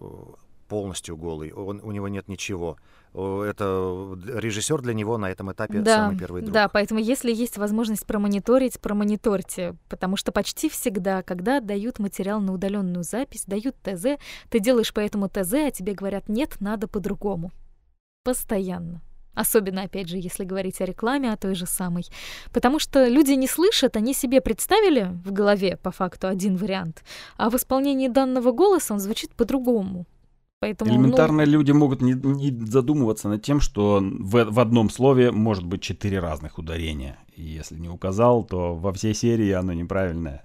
полностью голый, он, у него нет ничего. Это режиссер для него на этом этапе да, самый первый друг. Да, поэтому если есть возможность промониторить, промониторьте, потому что почти всегда, когда дают материал на удаленную запись, дают ТЗ, ты делаешь по этому ТЗ, а тебе говорят, нет, надо по-другому постоянно. Особенно, опять же, если говорить о рекламе, о той же самой. Потому что люди не слышат, они себе представили в голове, по факту, один вариант, а в исполнении данного голоса он звучит по-другому. Поэтому, Элементарно ну... люди могут не, не задумываться над тем, что в, в одном слове может быть четыре разных ударения. И если не указал, то во всей серии оно неправильное.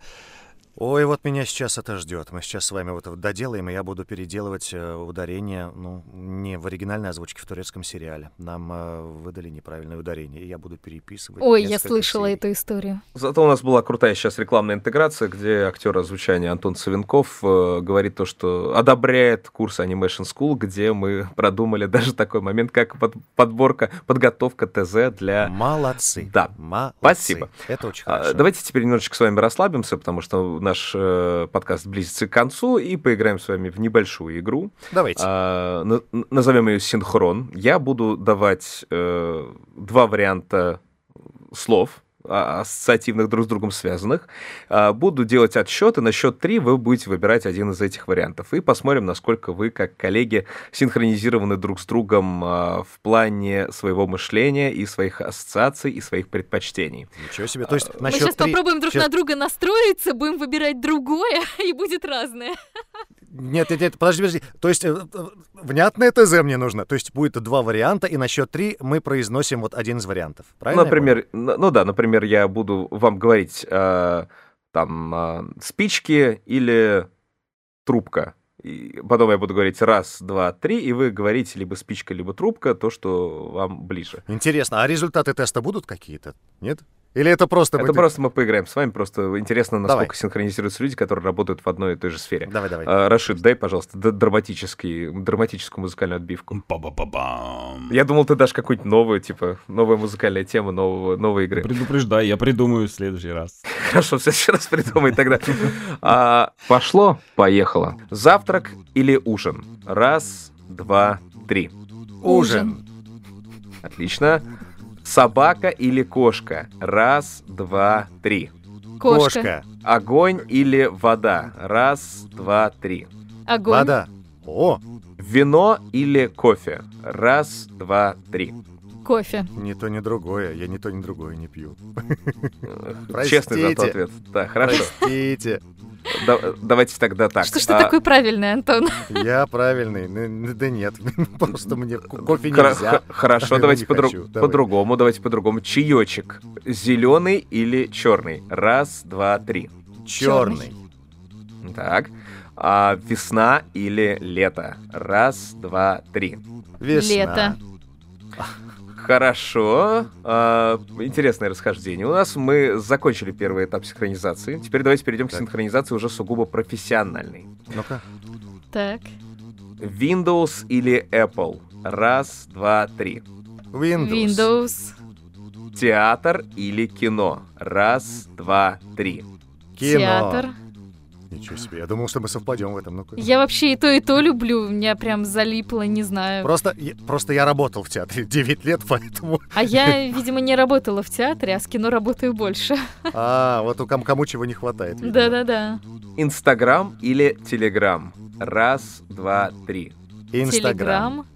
Ой, вот меня сейчас это ждет. Мы сейчас с вами вот доделаем, и я буду переделывать э, ударение, ну, не в оригинальной озвучке, в турецком сериале. Нам э, выдали неправильное ударение, и я буду переписывать. Ой, я слышала серий. эту историю. Зато у нас была крутая сейчас рекламная интеграция, где актер озвучания Антон Савенков э, говорит то, что одобряет курс Animation School, где мы продумали (laughs) даже такой момент, как под, подборка, подготовка ТЗ для... Молодцы. Да. Молодцы. Спасибо. Это очень а, хорошо. Давайте теперь немножечко с вами расслабимся, потому что наш э, подкаст близится к концу, и поиграем с вами в небольшую игру. Давайте. А, на, назовем ее синхрон. Я буду давать э, два варианта слов, ассоциативных друг с другом связанных. А, буду делать отсчеты. На счет три вы будете выбирать один из этих вариантов. И посмотрим, насколько вы, как коллеги, синхронизированы друг с другом а, в плане своего мышления и своих ассоциаций и своих предпочтений. Ничего себе. То есть на Мы сейчас 3... попробуем друг сейчас... на друга настроиться, будем выбирать другое, (laughs) и будет разное. (laughs) Нет, нет, нет, подожди, подожди. То есть э, э, внятное ТЗ мне нужно. То есть будет два варианта, и на счет три мы произносим вот один из вариантов. Правильно? Например, ну да, например, я буду вам говорить э, там э, спички или трубка. И потом я буду говорить раз, два, три, и вы говорите либо спичка, либо трубка, то, что вам ближе. Интересно, а результаты теста будут какие-то? Нет? Или это просто... Это мы... просто мы поиграем с вами, просто интересно, насколько давай. синхронизируются люди, которые работают в одной и той же сфере. Давай, давай. А, Рашид, дай, пожалуйста, драматический, драматическую музыкальную отбивку. Ба-ба-ба-бам. Я думал, ты дашь какую-нибудь новую, типа, новая музыкальная тема, нового, новой игры. Предупреждай, я придумаю в следующий раз. (laughs) Хорошо, в следующий раз придумай тогда. (laughs) А, пошло, поехало. Завтрак или ужин? Раз, два, три. Ужин. Отлично. Собака или кошка? Раз, два, три. Кошка. Огонь или вода? Раз, два, три. Огонь. Вода. О! Вино или кофе? Раз, два, три. Кофе. Ни то, ни другое. Я ни то, ни другое не пью. Честный зато ответ. Да, хорошо. Простите. Да, давайте тогда так. Что ж ты а... такой правильный, Антон? Я правильный. Ну, да нет, (laughs) просто мне кофе нельзя. Хорошо, давайте по-другому. Давайте по-другому. Чаечек. Зеленый или черный? Раз, два, три. Черный. Так. А весна или лето? Раз, два, три. Весна. Лето. Хорошо. А, интересное расхождение. У нас мы закончили первый этап синхронизации. Теперь давайте перейдем так. к синхронизации уже сугубо профессиональной. Ну-ка. Так. Windows или Apple? Раз, два, три. Windows. Windows. Театр или кино? Раз, два, три. Кино. Театр. Ничего себе, я думал, что мы совпадем в этом. ну Я вообще и то, и то люблю. Меня прям залипло, не знаю. Просто, я- просто я работал в театре (laughs) 9 лет, поэтому... А я, видимо, не работала в театре, а с кино работаю больше. (laughs) А, вот у ком- кому чего не хватает. Да-да-да. Инстаграм или Телеграм? Раз, два, три. Инстаграм.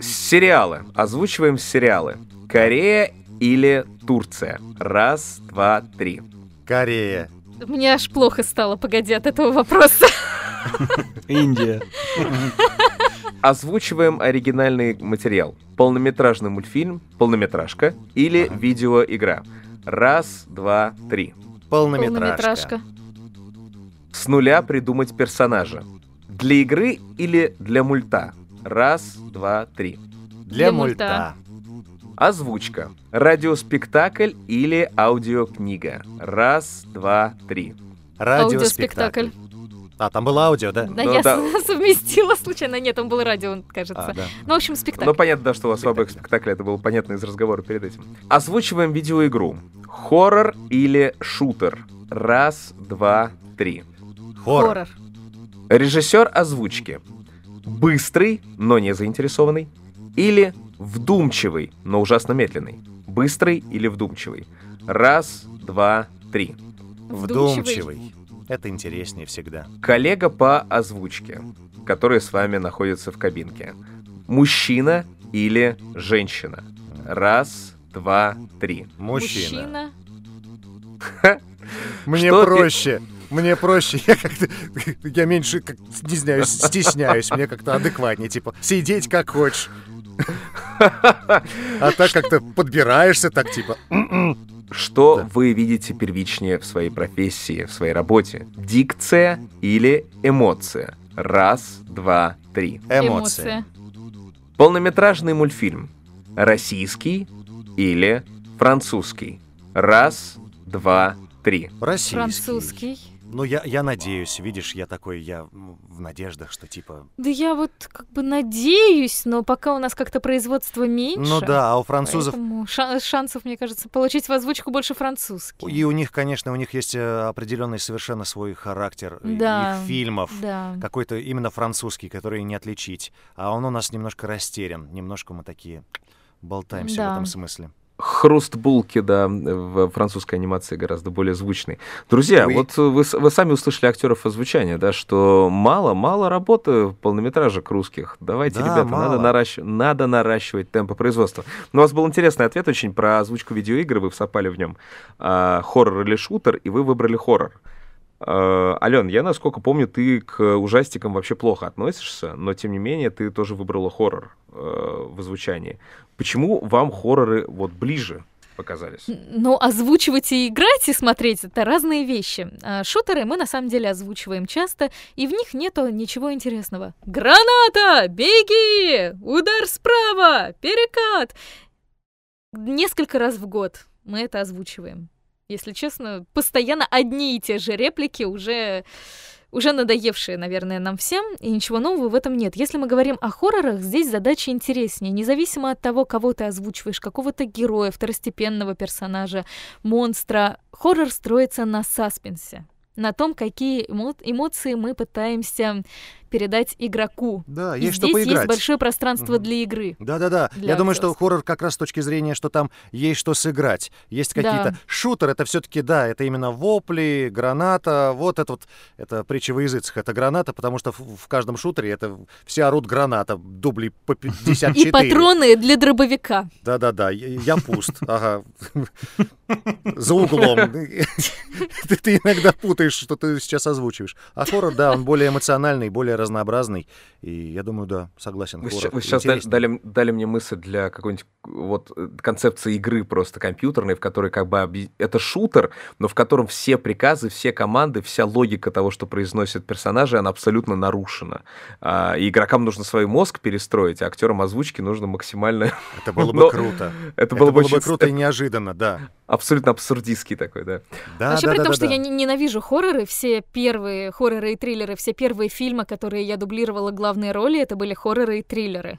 Сериалы. Озвучиваем сериалы. Корея или Турция? Раз, два, три. Корея. Мне аж плохо стало, погоди, от этого вопроса. Индия. Озвучиваем оригинальный материал. Полнометражный мультфильм, полнометражка или Ага. видеоигра. Раз, два, три. Полнометражка. Полнометражка. С нуля придумать персонажа. Для игры или для мульта? Раз, два, три. Для Для мульта. Озвучка. Радиоспектакль или аудиокнига. Раз, два, три. Радиоспектакль. Аудиоспектакль. А, там было аудио, да? Да, Ну я да. (laughs) совместила случайно. Нет, там был радио, А, кажется. да. Ну, в общем, спектакль. Ну, понятно, да, что у вас оба спектакля, это было понятно из разговора перед этим. Озвучиваем видеоигру. Хоррор или шутер? Раз, два, три. Хоррор. Режиссер озвучки. Быстрый, но не заинтересованный. Или вдумчивый, но ужасно медленный. Быстрый или вдумчивый. Раз, два, три. Вдумчивый. Это интереснее всегда. Коллега по озвучке, который с вами находится в кабинке. Мужчина или женщина. Раз, два, три. Мужчина. Мужчина. Мне Что ты- проще. Мне проще. Я как-то... Я меньше, как, не знаю, стесняюсь. Мне как-то адекватнее. Типа, сидеть как хочешь. А так как-то подбираешься, так типа... Что Да. вы видите первичнее в своей профессии, в своей работе? Дикция или эмоция? Раз, два, три. Эмоции. Полнометражный мультфильм. Российский или французский? Раз, два, три. Российский. Французский. Ну, я, я надеюсь, видишь, я такой, я в надеждах, что типа... Да я вот как бы надеюсь, но пока у нас как-то производство меньше. Ну да, а у французов... ша- шансов, мне кажется, получить в озвучку больше французский. И у них, конечно, у них есть э, определенный совершенно свой характер и- Да. их фильмов. Да. Какой-то именно французский, который не отличить. А он у нас немножко растерян. Немножко мы такие болтаемся в Да. этом смысле. Хруст булки, да, в французской анимации гораздо более звучный. Друзья, Вы- вот вы, вы сами услышали актеров озвучания, да, что мало-мало работы полнометражек русских. Давайте, Да, ребята, мало. надо, наращ- надо наращивать темпы производства. Но у вас был интересный ответ очень про озвучку видеоигры, вы всопали в нем. А, хоррор или шутер, и вы выбрали хоррор. А, Ален, я, насколько помню, ты к ужастикам вообще плохо относишься, но тем не менее ты тоже выбрала хоррор э, в озвучании. Почему вам хорроры вот ближе показались? Ну, озвучивать и играть, и смотреть — это разные вещи. А шутеры мы на самом деле озвучиваем часто, и в них нету ничего интересного. Граната! Беги! Удар справа! Перекат! Несколько раз в год мы это озвучиваем. Если честно, постоянно одни и те же реплики уже уже надоевшие, наверное, нам всем, и ничего нового в этом нет. Если мы говорим о хоррорах, здесь задача интереснее. Независимо от того, кого ты озвучиваешь, какого-то героя, второстепенного персонажа, монстра, хоррор строится на саспенсе, на том, какие эмо- эмоции мы пытаемся передать игроку. Да, И есть что здесь поиграть. есть большое пространство Мгм. для игры. Да-да-да. Я думаю, что хоррор как раз с точки зрения, что там есть что сыграть. Есть Да. какие-то... Шутер — это все таки да, это именно вопли, граната. Вот это вот, это притча во языцах. Это граната, потому что в, в каждом шутере это все орут граната, дублей по 54. (laughs) И патроны для дробовика. Да-да-да, я, я пуст. Ага. За углом. (laughs) Ты, ты иногда путаешь, что ты сейчас озвучиваешь. А хоррор, да, он более эмоциональный, более разнообразный. И я думаю, да, согласен. Вы, хоррор вы сейчас дали, интереснее. дали, дали мне мысль для какой-нибудь вот э, концепции игры просто компьютерной, в которой как бы объ- это шутер, но в котором все приказы, все команды, вся логика того, что произносят персонажи, она абсолютно нарушена. А, и игрокам нужно свой мозг перестроить, а актерам озвучки нужно максимально... (laughs) Это было бы Но круто. Это Это было бы было очень бы круто и неожиданно, да. абсолютно абсурдистский такой, да. Да, Вообще, да, при да, том, да, что да. я не- ненавижу хорроры, все первые хорроры и триллеры, все первые фильмы, которые я дублировала главные роли, это были хорроры и триллеры.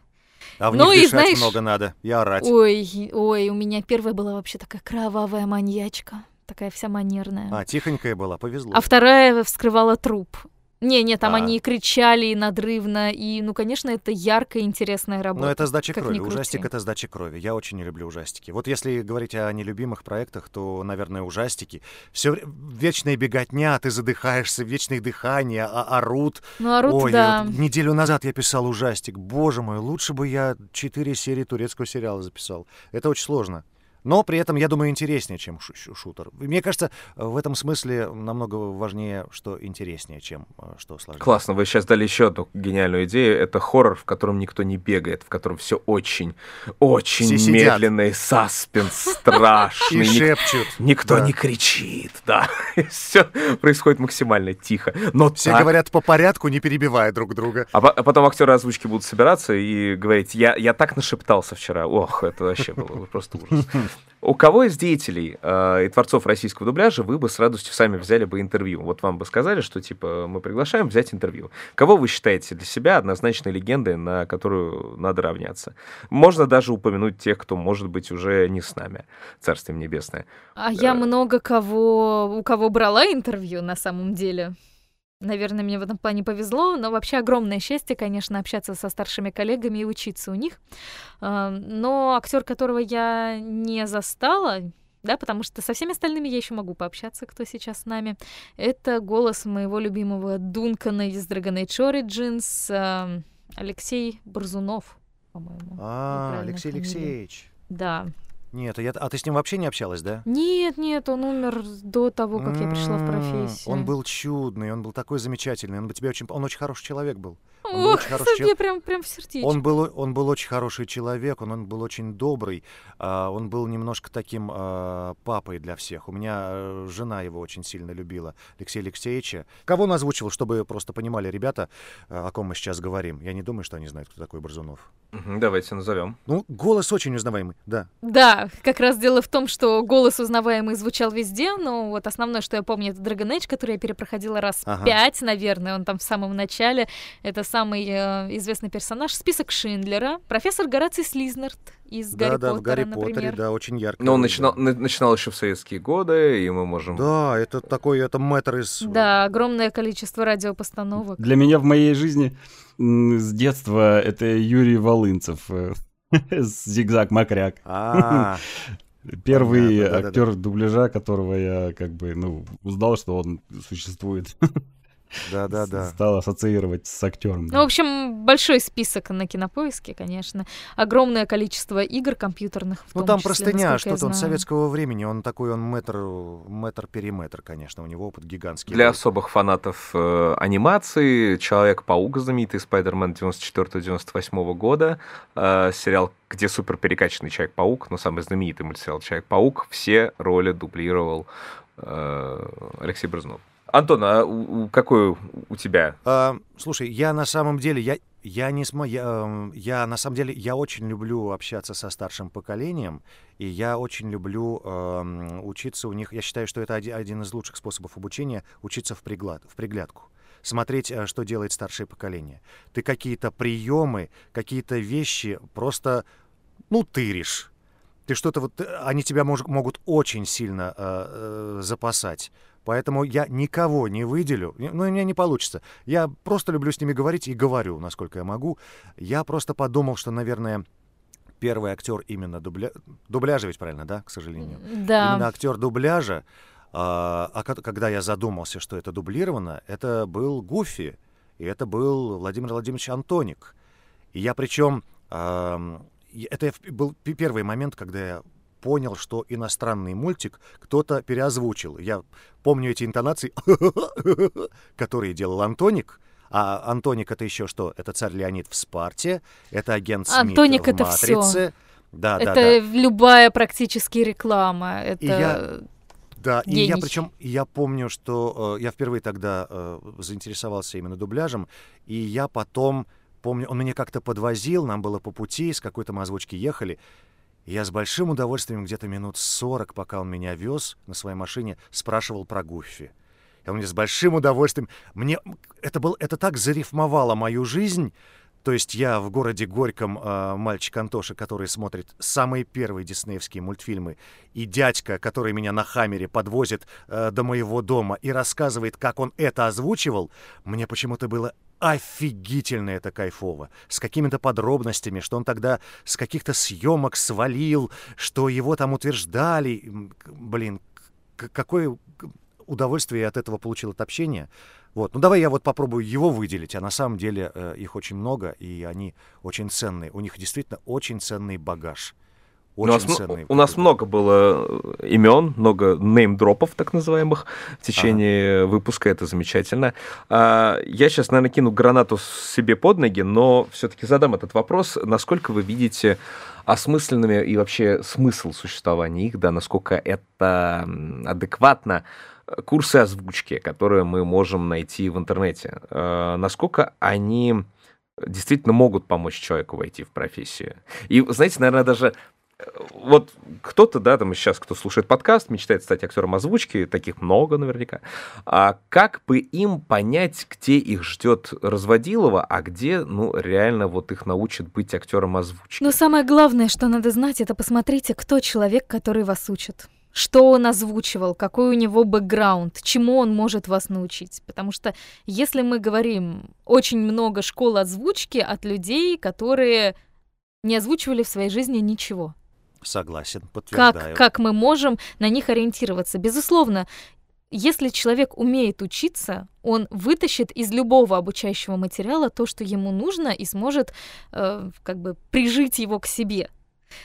А в Ну них и дышать знаешь- много надо и орать. Ой, ой, у меня первая была вообще такая кровавая маньячка. такая вся манерная. А, тихонькая была, повезло. А вторая вскрывала труп. Не, не, там А. они кричали и надрывно, и, ну, конечно, это яркая, интересная работа. Но это сдача крови. Ужастик — это сдача крови. Я очень не люблю ужастики. Вот если говорить о нелюбимых проектах, то, наверное, ужастики. Все вечная беготня, ты задыхаешься, вечные дыхания, а орут. Ну, орут, Ой, да. вот неделю назад я писал ужастик. Боже мой, лучше бы я четыре серии турецкого сериала записал. Это очень сложно. Но при этом, я думаю, интереснее, чем шу- шу- шутер. Мне кажется, в этом смысле намного важнее, что интереснее, чем э, что сложнее. Классно, вы сейчас дали еще одну гениальную идею. Это хоррор, в котором никто не бегает, в котором все очень, очень Все медленный, саспенс, (laughs) И страшный. ник- шепчут. Никто Да. не кричит, да. (laughs) Все происходит максимально тихо. Но Все так- говорят по порядку, не перебивая друг друга. А, а потом актеры озвучки будут собираться и говорить, я, я так нашептался вчера. Ох, это вообще было просто ужас. (laughs) У кого из деятелей э, и творцов российского дубляжа вы бы с радостью сами взяли бы интервью? Вот вам бы сказали, что типа мы приглашаем взять интервью. Кого вы считаете для себя однозначной легендой, на которую надо равняться? Можно даже упомянуть тех, кто, может быть, уже не с нами. Царствие небесное. А я много кого, у кого брала интервью на самом деле. Наверное, мне в этом плане повезло, но вообще огромное счастье, конечно, общаться со старшими коллегами и учиться у них. Но актер, которого я не застала, да, потому что со всеми остальными я еще могу пообщаться, кто сейчас с нами. Это голос моего любимого Дункана из Dragon Age Origins, Алексей Борзунов, по-моему. А, Алексей. Алексеевич. Да. Нет, я, а ты с ним вообще не общалась, да? Нет, нет, он умер до того, как я пришла в профессию. Он был чудный, он был такой замечательный, он бы тебе очень, он очень хороший человек был. Он был Ох, очень хороший тебе прям, прям в сердечко. Он был, он был очень хороший человек, он, он был очень добрый, а, он был немножко таким а, папой для всех. У меня э, жена его очень сильно любила, Алексея Алексеевича. Кого он озвучивал, чтобы просто понимали ребята, а, о ком мы сейчас говорим? Я не думаю, что они знают, кто такой Борзунов. Давайте назовем. Ну, голос очень узнаваемый, да. Да, как раз дело в том, что голос узнаваемый звучал везде, но вот основное, что я помню, это Dragon Age, который я перепроходила раз Ага. пять, наверное, он там в самом начале. Это самый э, известный персонаж. Список Шиндлера, профессор Гораций Слизнард из да, Гарри да, Поттера, в Гарри например. Поттере, да, очень ярко. Но он начинал, на- начинал еще в советские годы, и мы можем... Да, это такой, это мэтр из... Да, огромное количество радиопостановок. Для меня в моей жизни с детства это Юрий Волынцев. (laughs) Зигзаг Макряк. А, Первый актер дубляжа, которого я как бы, ну, узнал, что он существует. (laughs) да-да-да. Стал ассоциировать с актером. Ну, в общем, большой список на кинопоиске, конечно. Огромное количество игр компьютерных. В Ну том там числе, простыня, что-то он советского времени, он такой, он метр, метр-периметр, конечно, у него опыт гигантский. Для особых фанатов э, анимации Человек-паук знаменитый Спайдермен 94-98 года, э, сериал, где супер перекачанный Человек-паук, но самый знаменитый мультсериал Человек-паук, все роли дублировал э, Алексей Борзнов. Антон, а у- какой у тебя? А, слушай, я на самом деле, я, я не смо, я, эм, я на самом деле, я очень люблю общаться со старшим поколением, и я очень люблю эм, учиться у них. Я считаю, что это оди- один из лучших способов обучения учиться в, пригляд, в приглядку. Смотреть, э, что делает старшее поколение. Ты какие-то приемы, какие-то вещи просто, ну, тыришь. Ты что-то вот, э, они тебя мож- могут очень сильно э, э, запасать. Поэтому я никого не выделю. Ну, у меня не получится. Я просто люблю с ними говорить и говорю, насколько я могу. Я просто подумал, что, наверное, первый актер именно дубля... дубляжа, ведь правильно, да, к сожалению? Да. Именно актер дубляжа, а, а ко- когда я задумался, что это дублировано, это был Гуфи, и это был Владимир Владимирович Антоник. И я причем... это был первый момент, когда я понял, что иностранный мультик кто-то переозвучил. Я помню эти интонации, (laughs) которые делал Антоник. А Антоник это еще что? Это царь Леонид в Спарте, это агент Смит Антоник в это. Матрице. Да, да, это да. любая практически реклама. Это... И я- Да, и я причем я помню, что э, я впервые тогда э, заинтересовался именно дубляжем, и я потом помню, он меня как-то подвозил, нам было по пути, с какой-то мы озвучки ехали. Я с большим удовольствием где-то минут 40, пока он меня вез на своей машине, спрашивал про Гуффи. И он мне с большим удовольствием... Мне это, был, это так зарифмовало мою жизнь, То есть я в городе Горьком э, мальчик Антоша, который смотрит самые первые диснеевские мультфильмы, и дядька, который меня на Хаммере подвозит э, до моего дома и рассказывает, как он это озвучивал, мне почему-то было офигительно это кайфово. С какими-то подробностями, что он тогда с каких-то съемок свалил, что его там утверждали. Блин, какое удовольствие я от этого получил от общения. Вот. Ну давай я вот попробую его выделить, а на самом деле э, их очень много, и они очень ценные. У них действительно очень ценный багаж. Очень у нас, ценный. У нас много было э, имен, много неймдропов, так называемых, в течение ага. выпуска. Это замечательно. А, я сейчас, наверное, кину гранату себе под ноги, но все-таки задам этот вопрос. Насколько вы видите осмысленными и вообще смысл существования их, да, насколько это адекватно курсы озвучки, которые мы можем найти в интернете, э, насколько они действительно могут помочь человеку войти в профессию. И, знаете, наверное, даже э, вот кто-то, да, там сейчас, кто слушает подкаст, мечтает стать актером озвучки, таких много наверняка. А как бы им понять, где их ждет разводилово, а где, ну, реально вот их научат быть актером озвучки? Но самое главное, что надо знать, это посмотрите, кто человек, который вас учит что он озвучивал, какой у него бэкграунд, чему он может вас научить. Потому что если мы говорим очень много школ озвучки от людей, которые не озвучивали в своей жизни ничего. Согласен, подтверждаю. Как, как мы можем на них ориентироваться? Безусловно, если человек умеет учиться, он вытащит из любого обучающего материала то, что ему нужно, и сможет э, как бы прижить его к себе.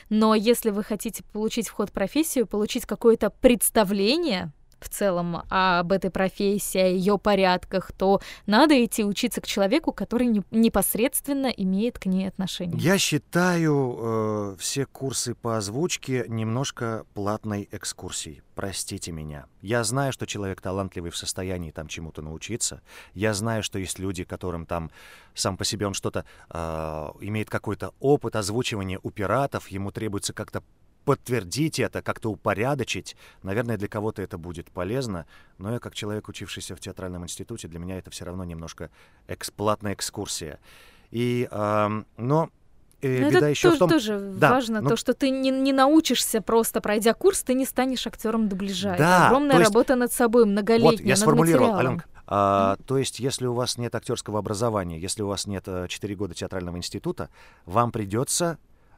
Но если вы хотите получить вход в профессию, получить какое-то представление в целом об этой профессии, о ее порядках, то надо идти учиться к человеку, который непосредственно имеет к ней отношение. Я считаю э, все курсы по озвучке немножко платной экскурсией. Простите меня. Я знаю, что человек талантливый в состоянии там чему-то научиться. Я знаю, что есть люди, которым там сам по себе он что-то э, имеет какой-то опыт озвучивания у пиратов, ему требуется как-то подтвердить это, как-то упорядочить. Наверное, для кого-то это будет полезно, но я, как человек, учившийся в театральном институте, для меня это все равно немножко эксплатная экскурсия. И, э, но э, но беда это еще тоже, в том... тоже да, важно, ну... то, что ты не, не научишься просто, пройдя курс, ты не станешь актером дубляжа. Да, это огромная есть... работа над собой, многолетняя, вот, я над сформулировал, материалом. Аленка, а. То есть, если у вас нет актерского образования, если у вас нет 4 э, года театрального института, вам придется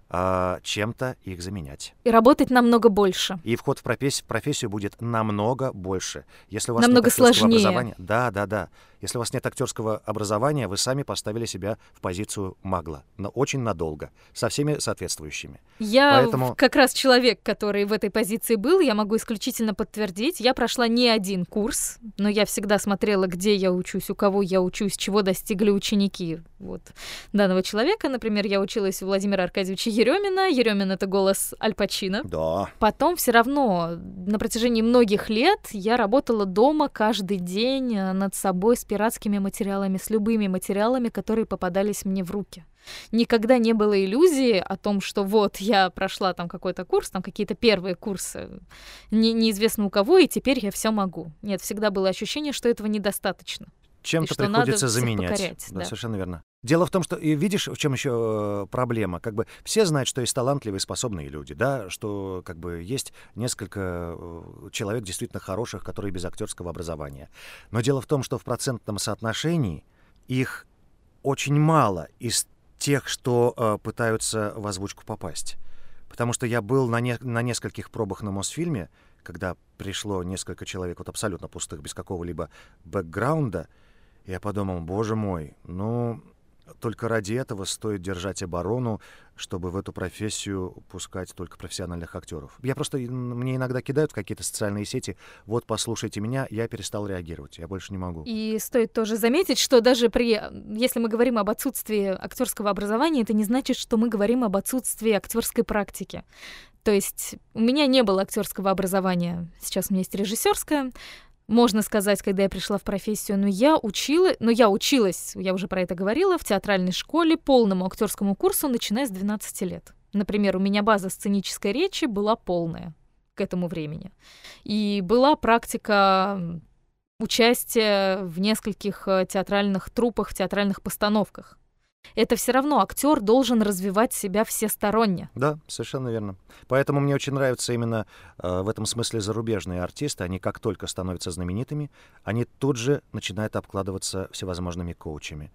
а, чем-то их заменять. И работать намного больше. И вход в профессию, профессию будет намного больше. Если у вас намного нет сложнее. образования, да, да, да. Если у вас нет актерского образования, вы сами поставили себя в позицию магла, но очень надолго, со всеми соответствующими. Я Поэтому... как раз человек, который в этой позиции был, я могу исключительно подтвердить. Я прошла не один курс, но я всегда смотрела, где я учусь, у кого я учусь, чего достигли ученики вот данного человека. Например, я училась у Владимира Аркадьевича Еремина. Еремин — это голос Аль Пачино. Да. Потом все равно на протяжении многих лет я работала дома каждый день э, над собой с пиратскими материалами, с любыми материалами, которые попадались мне в руки. Никогда не было иллюзии о том, что вот я прошла там какой-то курс, там какие-то первые курсы, не, неизвестно у кого, и теперь я все могу. Нет, всегда было ощущение, что этого недостаточно. Чем-то приходится заменять. Покорять, да, да, совершенно верно. Дело в том, что и видишь, в чем еще э, проблема. Как бы все знают, что есть талантливые, способные люди, да, что как бы есть несколько э, человек действительно хороших, которые без актерского образования. Но дело в том, что в процентном соотношении их очень мало из тех, что э, пытаются в озвучку попасть. Потому что я был на, не, на нескольких пробах на Мосфильме, когда пришло несколько человек вот абсолютно пустых, без какого-либо бэкграунда, я подумал, боже мой, ну, только ради этого стоит держать оборону, чтобы в эту профессию пускать только профессиональных актеров. Я просто, мне иногда кидают в какие-то социальные сети, вот послушайте меня, я перестал реагировать, я больше не могу. И стоит тоже заметить, что даже при, если мы говорим об отсутствии актерского образования, это не значит, что мы говорим об отсутствии актерской практики. То есть у меня не было актерского образования, сейчас у меня есть режиссерское, можно сказать, когда я пришла в профессию, но я учила, но я училась, я уже про это говорила, в театральной школе полному актерскому курсу, начиная с 12 лет. Например, у меня база сценической речи была полная к этому времени. И была практика участия в нескольких э, театральных трупах, театральных постановках. Это все равно актер должен развивать себя всесторонне. Да, совершенно верно. Поэтому мне очень нравятся именно э, в этом смысле зарубежные артисты. Они как только становятся знаменитыми, они тут же начинают обкладываться всевозможными коучами.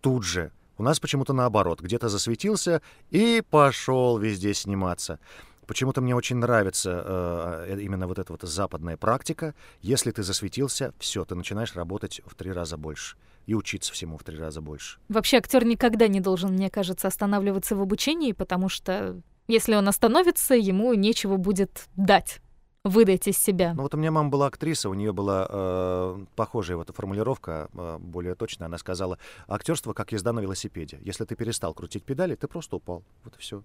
Тут же. У нас почему-то наоборот. Где-то засветился и пошел везде сниматься. Почему-то мне очень нравится э, э, именно вот эта вот западная практика. Если ты засветился, все, ты начинаешь работать в три раза больше и учиться всему в три раза больше. Вообще актер никогда не должен, мне кажется, останавливаться в обучении, потому что если он остановится, ему нечего будет дать выдать из себя. Ну вот у меня мама была актриса, у нее была э, похожая вот формулировка, э, более точная. Она сказала, актерство как езда на велосипеде. Если ты перестал крутить педали, ты просто упал. Вот и все.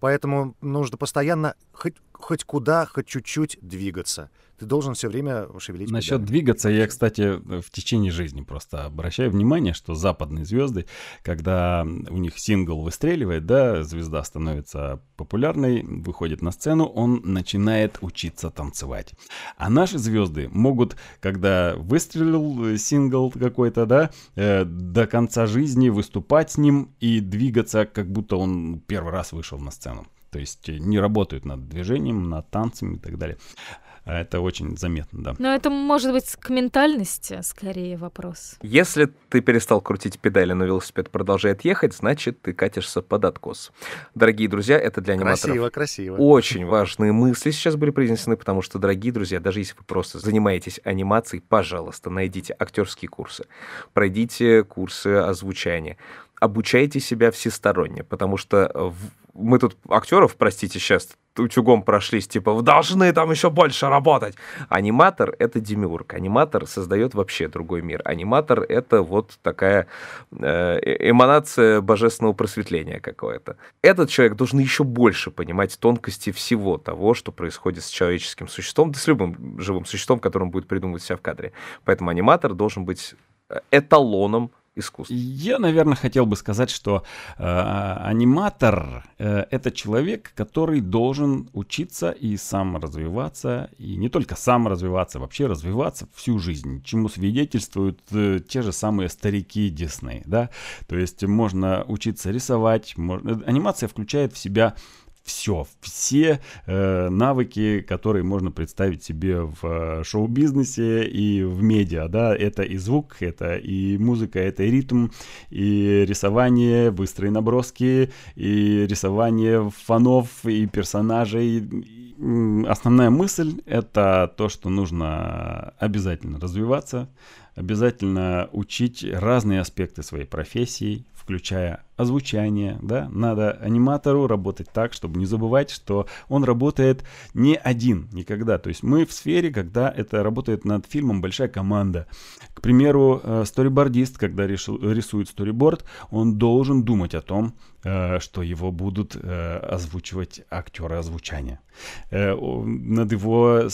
Поэтому нужно постоянно хоть, хоть куда, хоть чуть-чуть двигаться. Ты должен все время шевелить Насчет педали. двигаться, я, кстати, в течение жизни просто обращаю внимание, что западные звезды, когда у них сингл выстреливает, да, звезда становится популярной, выходит на сцену, он начинает учиться танцевать. А наши звезды могут, когда выстрелил сингл какой-то, да, э, до конца жизни выступать с ним и двигаться, как будто он первый раз вышел на сцену. То есть не работают над движением, над танцами и так далее. А это очень заметно, да. Но это может быть к ментальности скорее вопрос. Если ты перестал крутить педали, но велосипед продолжает ехать, значит, ты катишься под откос. Дорогие друзья, это для аниматоров Красиво, красиво. очень важные мысли сейчас были произнесены, потому что, дорогие друзья, даже если вы просто занимаетесь анимацией, пожалуйста, найдите актерские курсы, пройдите курсы озвучания, обучайте себя всесторонне, потому что в- мы тут актеров, простите, сейчас утюгом прошлись, типа, вы должны там еще больше работать. Аниматор — это демиург. Аниматор создает вообще другой мир. Аниматор — это вот такая э, э- эманация божественного просветления какое-то. Этот человек должен еще больше понимать тонкости всего того, что происходит с человеческим существом, да с любым живым существом, которым будет придумывать себя в кадре. Поэтому аниматор должен быть э, эталоном искусства. Я, наверное, хотел бы сказать, что э, аниматор э, это человек, который должен учиться и сам развиваться, и не только сам развиваться, вообще развиваться всю жизнь, чему свидетельствуют э, те же самые старики Дисней, да. То есть можно учиться рисовать, можно... анимация включает в себя все, все э, навыки, которые можно представить себе в э, шоу-бизнесе и в медиа, да, это и звук, это и музыка, это и ритм, и рисование, быстрые наброски, и рисование фонов и персонажей. Основная мысль это то, что нужно обязательно развиваться, обязательно учить разные аспекты своей профессии, включая озвучание, да, надо аниматору работать так, чтобы не забывать, что он работает не один никогда, то есть мы в сфере, когда это работает над фильмом большая команда. К примеру, э, сторибордист, когда рисует сториборд, он должен думать о том, э, что его будут э, озвучивать актеры озвучания. Над его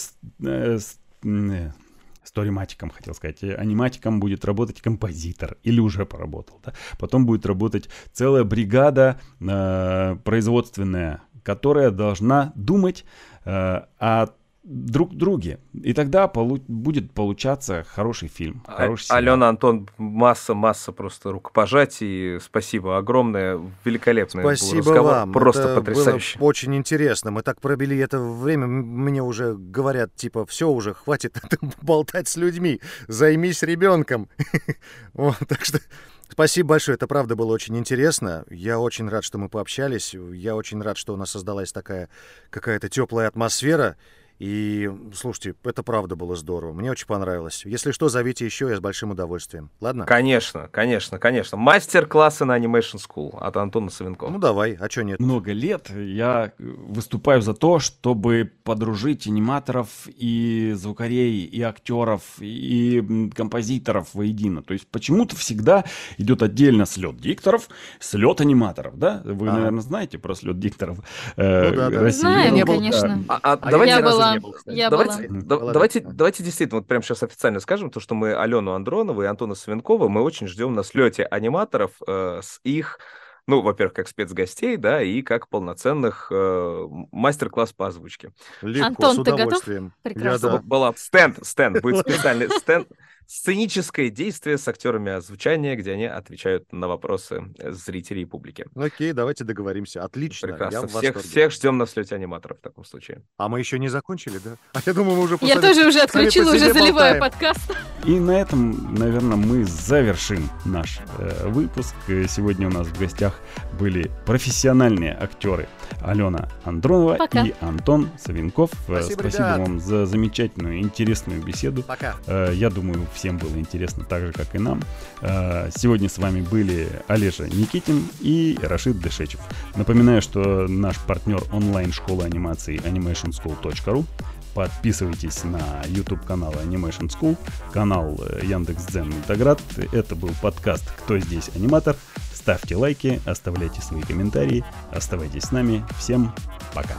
сториматиком, хотел сказать, аниматиком будет работать композитор или уже поработал. Да? Потом будет работать целая бригада э, производственная, которая должна думать э, о друг друге. И тогда полу- будет получаться хороший фильм. А- Хороший сериал. Алена, Антон, масса-масса просто рукопожатий. Спасибо огромное. Великолепный был Спасибо разговор. вам. Просто Это потрясающе. было очень интересно. Мы так пробили это время. Мне уже говорят, типа, все уже, хватит (laughs) болтать с людьми. Займись ребенком. (laughs) Вот, так что спасибо большое. Это правда было очень интересно. Я очень рад, что мы пообщались. Я очень рад, что у нас создалась такая какая-то теплая атмосфера. И слушайте, это правда было здорово. Мне очень понравилось. Если что, зовите еще, я с большим удовольствием. Ладно? Конечно, конечно, конечно. Мастер-классы на Animation School от Антона Савенкова. Ну давай, а что нет? много лет я выступаю за то, чтобы подружить аниматоров и звукарей, и актеров, и композиторов воедино. То есть почему-то всегда идет отдельно слет дикторов, слет аниматоров, да? Вы, Ага. наверное, знаете про слет дикторов э, Ну да, да. России. Знаем, был, конечно. А, а А давайте, я разу была, не был, кстати. я давайте, была. да- Молодец. давайте, давайте действительно, вот прямо сейчас официально скажем, то, что мы Алену Андронову и Антона Савенкова мы очень ждем на слете аниматоров э, с их ну, во-первых, как спецгостей, да, и как полноценных э, мастер-класс по озвучке. Легко, Антон, с ты готов? удовольствием. Прекрасно. Я да. Была стенд, стенд, будет специальный стенд, сценическое действие с актерами озвучания, где они отвечают на вопросы зрителей и публики. Окей, давайте договоримся. Отлично. Прекрасно. всех, всех ждем на слете аниматоров в таком случае. А мы еще не закончили, да? А я думаю, мы уже Я тоже уже отключила, уже заливаю подкаст. И на этом, наверное, мы завершим наш э, выпуск. Сегодня у нас в гостях были профессиональные актеры Алена Андронова Пока. и Антон Савинков. Э, Спасибо, Спасибо вам за замечательную, интересную беседу. Пока. Э, я думаю, всем было интересно так же, как и нам. Э, сегодня с вами были Олежа Никитин и Рашид Дешечев. Напоминаю, что наш партнер онлайн-школы анимации animationschool.ru Подписывайтесь на YouTube канал Animation School, канал Яндекс.Дзен Интеграт. Это был подкаст «Кто здесь аниматор?». Ставьте лайки, оставляйте свои комментарии, оставайтесь с нами. Всем пока.